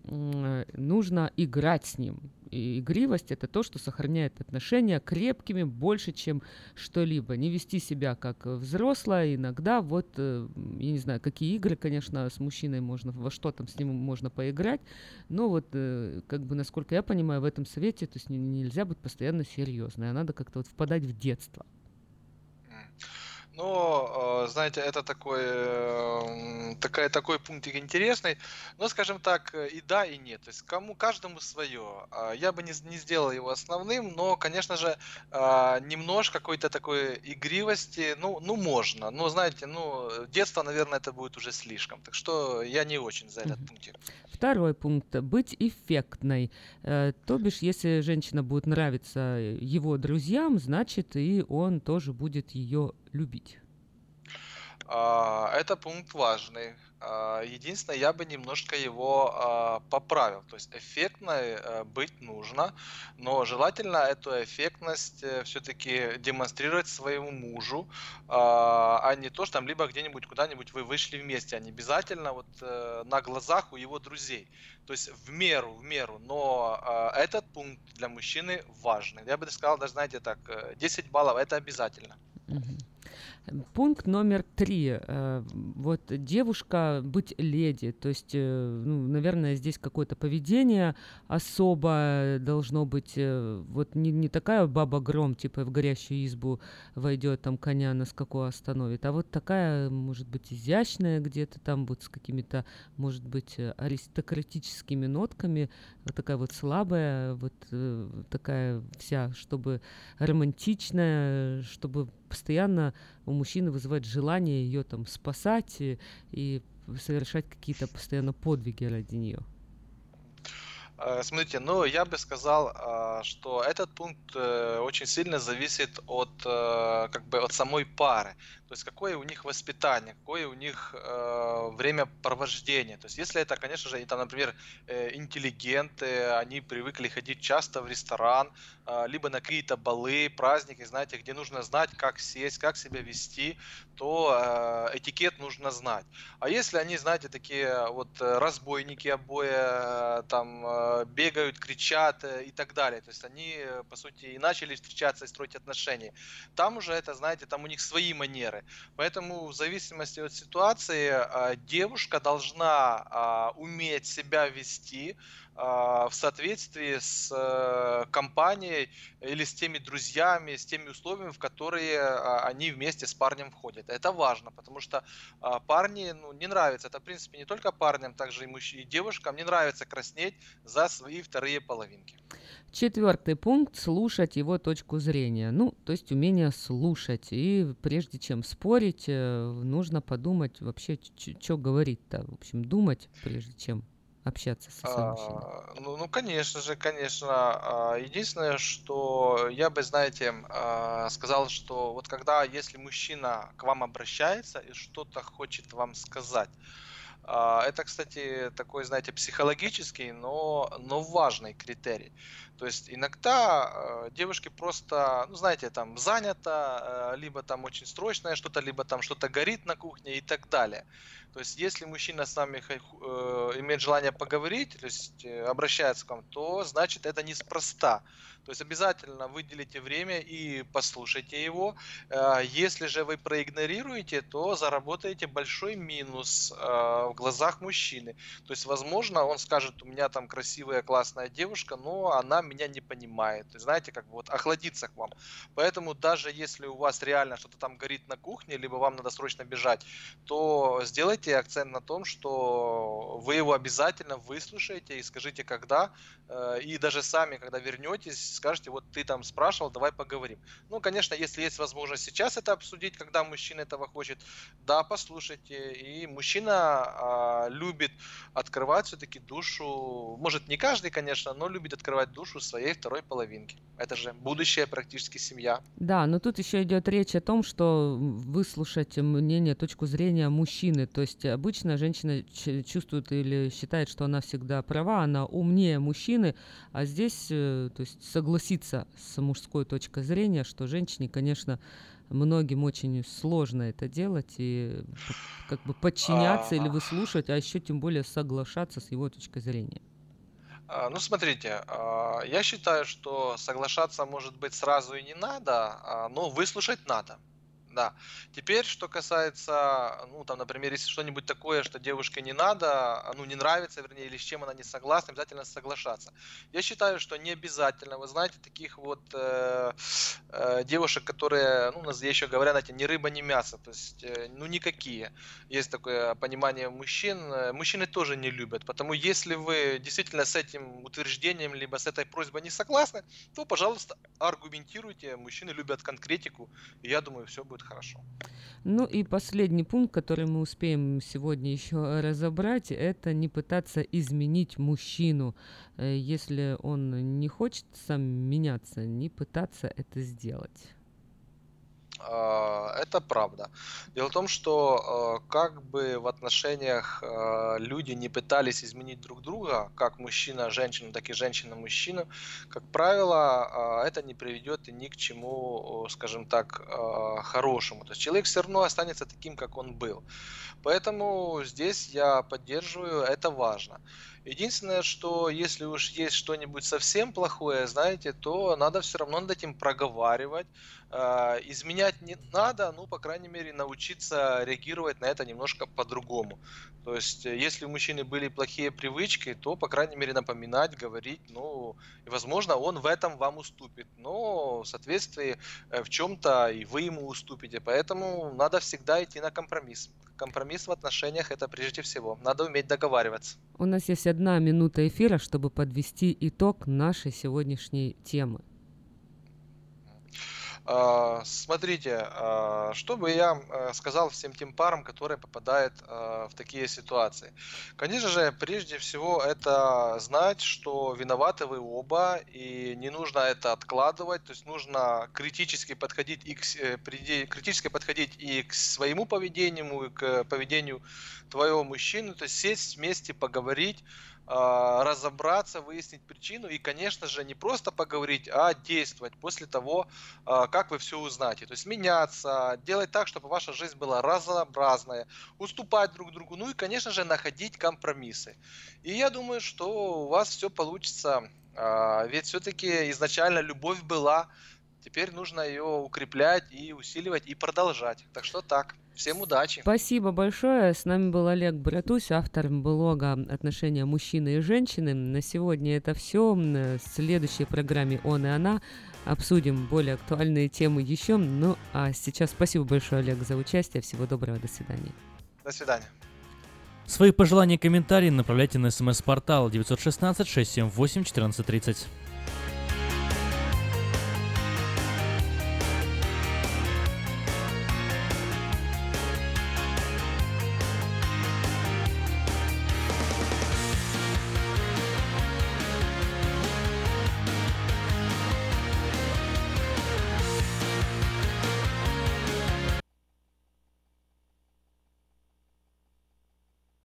нужно играть с ним. И игривость это то, что сохраняет отношения крепкими больше, чем что-либо. Не вести себя как взрослая. Иногда вот, э, я не знаю, какие игры, конечно, с мужчиной можно, во что там с ним можно поиграть. Но вот, э, как бы, насколько я понимаю, в этом совете, то есть не- нельзя быть постоянно серьезной, а надо как-то вот впадать в детство. Ну, э, знаете, это такой, э, м, такая, такой пунктик интересный. Но, скажем так, э, и да, и нет. То есть кому, каждому свое. А, Я бы не, не сделал его основным, но, конечно же, а, немножко какой-то такой игривости, ну, ну, можно. Но, знаете, ну, детство, наверное, это будет уже слишком. Так что я не очень за этот пунктик. Второй пункт – быть эффектной. То бишь, если женщина будет нравиться его друзьям, значит, и он тоже будет ее любить. А, Это пункт важный. А, Единственное, я бы немножко его а, поправил. То есть эффектной э, быть нужно, но желательно эту эффектность все-таки демонстрировать своему мужу, а не то, что там либо где-нибудь куда-нибудь вы вышли вместе, а не обязательно вот э, на глазах у его друзей. То есть в меру, в меру. Но этот пункт для мужчины важный. Я бы сказал, даже знаете так, э, 10 баллов это обязательно. Мгм. Пункт номер три. Э, Вот девушка быть леди. То есть, э, ну, наверное, здесь какое-то поведение особо должно быть. э, Вот не, не такая баба гром, типа в горящую избу войдет, там коня на скаку остановит, а вот такая, может быть, изящная где-то там, вот с какими-то, может быть, аристократическими нотками, вот такая вот слабая, вот такая вся, чтобы романтичная, чтобы постоянно у мужчины вызывать желание ее там спасать и, и совершать какие-то постоянно подвиги ради нее. Э, Смотрите, ну я бы сказал, а, что этот пункт э, очень сильно зависит от э, как бы от самой пары. То есть какое у них воспитание, какое у них э, времяпровождение. То есть если это, конечно же, там, например, э, интеллигенты, они привыкли ходить часто в ресторан, а, либо на какие-то балы, праздники, знаете, где нужно знать, как сесть, как себя вести, то э, этикет нужно знать. А если они, знаете, такие вот э, разбойники обои, э, там э, бегают, кричат э, и так далее, то есть они, э, по сути, и начали встречаться и строить отношения, там уже это, знаете, там у них свои манеры. Поэтому в зависимости от ситуации э, девушка должна а, уметь себя вести, а, в соответствии с э, компанией или с теми друзьями, с теми условиями, в которые а, они вместе с парнем входят. Это важно, потому что а, парни, ну, не нравится, это в принципе не только парням, также и, мужч... и девушкам не нравится краснеть за свои вторые половинки. Четвертый пункт – слушать его точку зрения. Ну, то есть умение слушать. И прежде чем спорить, э, нужно подумать вообще, что говорить-то. В общем, думать, прежде чем общаться со своим мужчиной. А, Ну, ну, конечно же, конечно. А, Единственное, что я бы, знаете, а, сказал, что вот когда, если мужчина к вам обращается и что-то хочет вам сказать, а, это, кстати, такой, знаете, психологический, но, но важный критерий. То есть иногда э, девушки просто, ну, знаете, там занято, э, либо там очень срочное что-то, либо там что-то горит на кухне и так далее. То есть если мужчина с вами э, имеет желание поговорить, то есть э, обращается к вам, то значит это неспроста. То есть обязательно выделите время и послушайте его. Э, Если же вы проигнорируете, то заработаете большой минус э, в глазах мужчины. То есть, возможно, он скажет, у меня там красивая, классная девушка, но она меня не понимает. То есть, знаете, как бы вот охладиться к вам. Поэтому даже если у вас реально что-то там горит на кухне, либо вам надо срочно бежать, то сделайте акцент на том, что вы его обязательно выслушаете и скажите, когда. э, И даже сами, когда вернетесь, скажете, вот ты там спрашивал, давай поговорим. Ну, конечно, если есть возможность сейчас это обсудить, когда мужчина этого хочет, да, послушайте. И мужчина а, любит открывать все-таки душу, может не каждый, конечно, но любит открывать душу своей второй половинки. Это же будущая практически семья. Да, но тут еще идет речь о том, что выслушать мнение, точку зрения мужчины. То есть обычно женщина чувствует или считает, что она всегда права, она умнее мужчины, а здесь, э, то есть согласиться с мужской точкой зрения, что женщине, конечно, многим очень сложно это делать и как бы подчиняться или выслушать, а еще тем более соглашаться с его точкой зрения. А, Ну, смотрите, а, я считаю, что соглашаться, может быть, сразу и не надо, а, но выслушать надо. Да. Теперь, что касается, ну, там, например, если что-нибудь такое, что девушке не надо, ну, не нравится, вернее, или с чем она не согласна, обязательно соглашаться. Я считаю, что не обязательно. Вы знаете, таких вот э, э, девушек, которые, ну, у нас еще говорят, знаете, ни рыба, ни мясо, то есть, э, ну, никакие. Есть такое понимание мужчин. Э, Мужчины тоже не любят, потому если вы действительно с этим утверждением, либо с этой просьбой не согласны, то, пожалуйста, аргументируйте. Мужчины любят конкретику, и я думаю, все будет хорошо. Ну и последний пункт, который мы успеем сегодня еще разобрать, это не пытаться изменить мужчину. Э, Если он не хочет сам меняться, не пытаться это сделать. А, Это правда. Дело в том, что э, как бы в отношениях э, люди не пытались изменить друг друга, как мужчина женщину, так и женщина мужчину, как правило, а, это не приведет и ни к чему, скажем так, хорошему. То есть человек все равно останется таким, как он был. Поэтому здесь я поддерживаю, это важно. Единственное, что если уж есть что-нибудь совсем плохое, знаете, то надо все равно над этим проговаривать. Э, Изменять не надо, ну, по крайней мере, научиться реагировать на это немножко по-другому. То есть, э, если у мужчины были плохие привычки, то, по крайней мере, напоминать, говорить, ну, и, возможно, он в этом вам уступит. Но в соответствии э, в чем-то и вы ему уступите. Поэтому надо всегда идти на компромисс. Компромисс в отношениях это прежде всего. Надо уметь договариваться. У нас есть одна минута эфира, чтобы подвести итог нашей сегодняшней темы. А, Смотрите, а, что бы я э, сказал всем тем парам, которые попадают а, в такие ситуации. Конечно же, прежде всего, это знать, что виноваты вы оба, и не нужно это откладывать, то есть нужно критически подходить и к, э, критически подходить и к своему поведению, и к поведению твоего мужчины, то есть сесть вместе, поговорить, а, разобраться, выяснить причину и, конечно же, не просто поговорить, а действовать после того, а, как вы все узнаете. То есть меняться, делать так, чтобы ваша жизнь была разнообразная, уступать друг другу, ну и, конечно же, находить компромиссы. И я думаю, что у вас все получится, а, ведь все-таки изначально любовь была, Теперь нужно ее укреплять и усиливать и продолжать. Так что так. Всем удачи. Спасибо большое. С нами был Олег Братусь, автор блога «Отношения мужчины и женщины». На сегодня это все. В следующей программе «Он и она» обсудим более актуальные темы еще. Ну, а сейчас спасибо большое, Олег, за участие. Всего доброго. До свидания. До свидания. Свои пожелания и комментарии направляйте на смс-портал 916 678 1430.